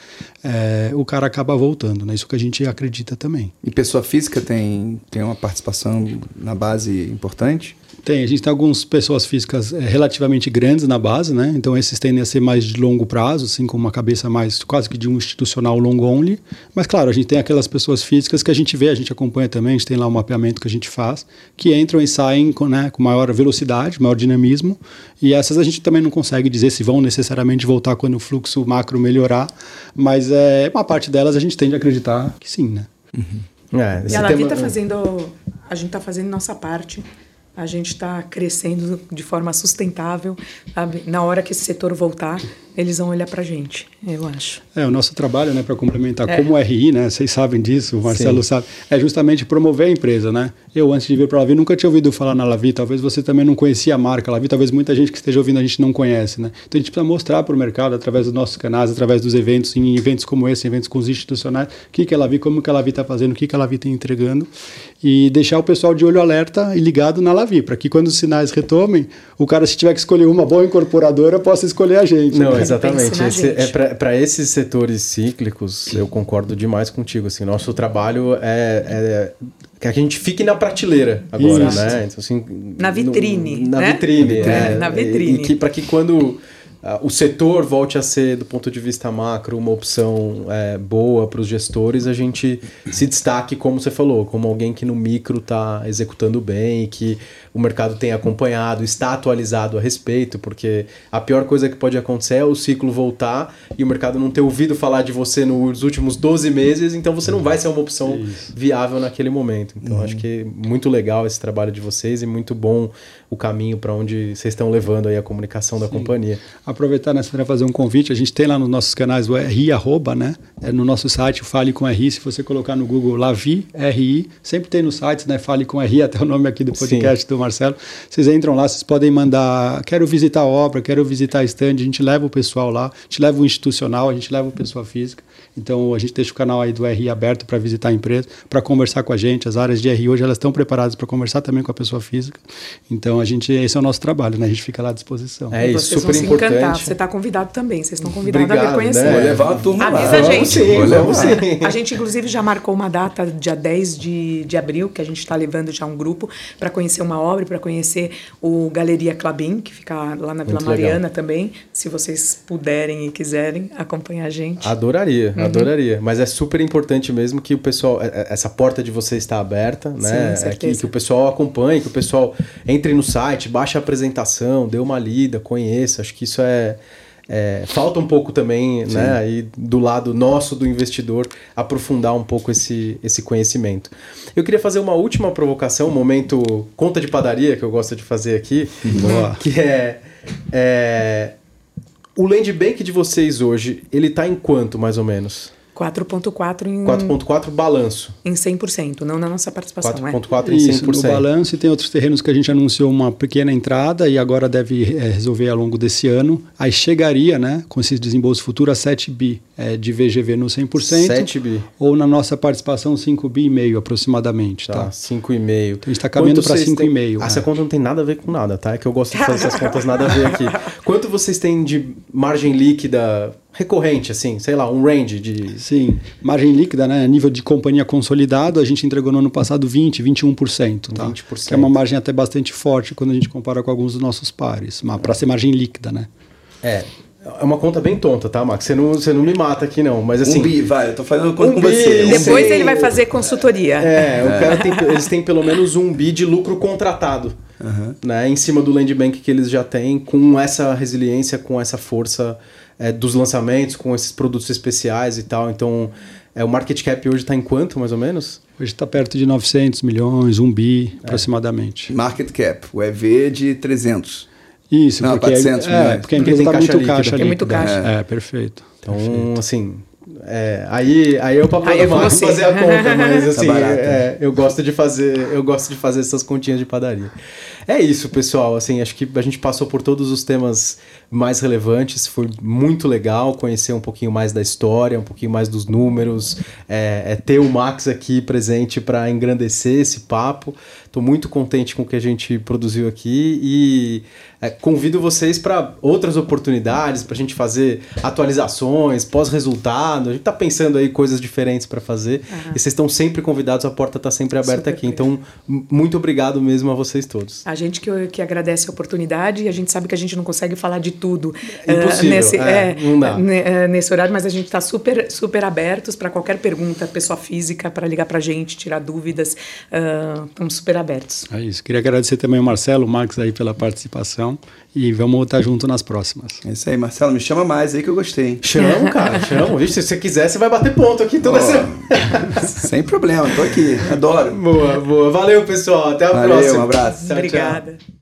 É, o cara acaba voltando, né? Isso que a gente acredita também. E pessoa física tem, tem uma participação na base importante? Tem, a gente tem algumas pessoas físicas é, relativamente grandes na base, né? Então esses tendem a ser mais de longo prazo, assim, com uma cabeça mais quase que de um institucional long only. Mas claro, a gente tem aquelas pessoas físicas que a gente vê, a gente acompanha também, a gente tem lá um mapeamento que a gente faz, que entram e saem com, né, com maior velocidade, maior dinamismo. E essas a gente também não consegue dizer se vão necessariamente voltar quando o fluxo macro melhorar, mas é uma parte delas a gente tende a acreditar que sim, né? Uhum. É, e a Lavi está fazendo, a gente está fazendo nossa parte a gente está crescendo de forma sustentável. Sabe? Na hora que esse setor voltar, eles vão olhar para a gente, eu acho. É, o nosso trabalho, né, para complementar, é. como RI, né, vocês sabem disso, o Marcelo Sim. sabe, é justamente promover a empresa, né? Eu, antes de vir para a Lavi, nunca tinha ouvido falar na Lavi, talvez você também não conhecia a marca Lavi, talvez muita gente que esteja ouvindo a gente não conhece, né? Então a gente precisa mostrar para o mercado, através dos nossos canais, através dos eventos, em eventos como esse, eventos com os institucionais, o que, que é a Lavi, como que a Lavi está fazendo, o que, que a Lavi está entregando, e deixar o pessoal de olho alerta e ligado na Lavi, para que quando os sinais retomem, o cara, se tiver que escolher uma boa incorporadora, possa escolher a gente. Não, né? Exatamente. Exatamente. Esse, é para esses setores cíclicos, eu concordo demais contigo. Assim, nosso trabalho é, é que a gente fique na prateleira agora, Isso. né? Então, assim, na vitrine. No, na, né? vitrine é, na vitrine. E, e que para que quando Uh, o setor volte a ser, do ponto de vista macro, uma opção é, boa para os gestores, a gente se destaque, como você falou, como alguém que no micro está executando bem, que o mercado tem acompanhado, está atualizado a respeito, porque a pior coisa que pode acontecer é o ciclo voltar e o mercado não ter ouvido falar de você nos últimos 12 meses, então você não vai ser uma opção Isso. viável naquele momento. Então uhum. acho que é muito legal esse trabalho de vocês e muito bom o caminho para onde vocês estão levando aí a comunicação Sim. da companhia. Aproveitar nessa para fazer um convite, a gente tem lá nos nossos canais o RI arroba, né? É no nosso site, Fale com RI, se você colocar no Google Lavi RI, sempre tem no site, né? Fale com RI, até o nome aqui do podcast Sim. do Marcelo. Vocês entram lá, vocês podem mandar, quero visitar a obra, quero visitar a stand, a gente leva o pessoal lá, a gente leva o institucional, a gente leva o pessoal física. Então a gente deixa o canal aí do RI aberto para visitar a empresa, para conversar com a gente. As áreas de RI hoje elas estão preparadas para conversar também com a pessoa física. Então a gente esse é o nosso trabalho, né? A gente fica lá à disposição. É isso, super vão importante. Encantar. Você está convidado também. Vocês estão convidados Obrigado, a vir conhecer. Né? Vou levar a turma Avisa lá. a gente. Sim, vamos sim. A gente inclusive já marcou uma data dia 10 de, de abril que a gente está levando já um grupo para conhecer uma obra, para conhecer o Galeria Clabin, que fica lá na Vila Muito Mariana legal. também. Se vocês puderem e quiserem acompanhar a gente. Adoraria, uhum. adoraria. Mas é super importante mesmo que o pessoal, é, é, essa porta de você está aberta, né? Sim, é que, que, o pessoal acompanhe, que o pessoal entre no site, baixe a apresentação, dê uma lida, conheça. Acho que isso é, é, falta um pouco também, Sim. né, aí do lado nosso do investidor, aprofundar um pouco esse, esse conhecimento. Eu queria fazer uma última provocação, um momento conta de padaria que eu gosto de fazer aqui, Boa. que é, é o land bank de vocês hoje, ele está em quanto mais ou menos? 4.4 em 4.4 balanço. Em 100%, não na nossa participação, 4.4 é? em 100%. Isso, no balanço e tem outros terrenos que a gente anunciou uma pequena entrada e agora deve é, resolver ao longo desse ano. Aí chegaria, né, com esse desembolso futuro a 7 bi é, de VGV no 100%. 7 bi. Ou na nossa participação 5 bi e meio aproximadamente, tá? tá? 5,5. Então a gente está caminhando para 5,5. Têm... Ah, essa conta não tem nada a ver com nada, tá? É que eu gosto de fazer essas contas nada a ver aqui. Quanto vocês têm de margem líquida recorrente, assim, sei lá, um range de. Sim, margem líquida, né? Nível de companhia consolidado, a gente entregou no ano passado 20%, 21%. Tá? 20%. Que é uma margem até bastante forte quando a gente compara com alguns dos nossos pares, para ser margem líquida, né? É. É uma conta bem tonta, tá, Max? Você não, você não me mata aqui, não. Mas assim. Um bi, vai, eu tô fazendo conta um com você. Um Depois bi. ele vai fazer consultoria. É, o cara tem, eles têm pelo menos um bi de lucro contratado. Uhum. Né, em cima do land bank que eles já têm, com essa resiliência, com essa força é, dos lançamentos, com esses produtos especiais e tal. Então, é, o market cap hoje está em quanto, mais ou menos? Hoje está perto de 900 milhões, 1 bi, é. aproximadamente. Market cap, o EV de 300. Isso, Não, porque, 400 é, milhões. porque a Porque empresa tem está caixa muito líquida. caixa Tem muito caixa. É, perfeito. Então, perfeito. assim, é, aí, aí é o papel Aí é você. fazer a conta, mas assim, Tá é, eu gosto de fazer, eu gosto de fazer essas continhas de padaria. É isso, pessoal. Assim, acho que a gente passou por todos os temas mais relevantes. Foi muito legal conhecer um pouquinho mais da história, um pouquinho mais dos números, é, é ter o Max aqui presente para engrandecer esse papo. Estou muito contente com o que a gente produziu aqui e é, convido vocês para outras oportunidades, para a gente fazer atualizações, pós-resultado. A gente está pensando aí coisas diferentes para fazer e vocês estão sempre convidados, a porta está sempre aberta Super aqui. Então, muito obrigado mesmo a vocês todos. A gente que, que agradece a oportunidade e a gente sabe que a gente não consegue falar de tudo Impossível, eh, nesse, é, eh, nesse horário, mas a gente está super, super abertos para qualquer pergunta, pessoa física, para ligar para a gente, tirar dúvidas. ah, Estamos super abertos. É isso. Queria agradecer também o Marcelo, o Max aí pela participação e vamos estar junto nas próximas. É isso aí, Marcelo, me chama mais aí que eu gostei. hein? Chama, cara, chama. Vixe, se você quiser, você vai bater ponto aqui toda Ó, semana. Sem problema, tô aqui, adoro. Boa, boa. Valeu, pessoal. Até a Valeu, próxima. um abraço. Tchau, tchau. Obrigada.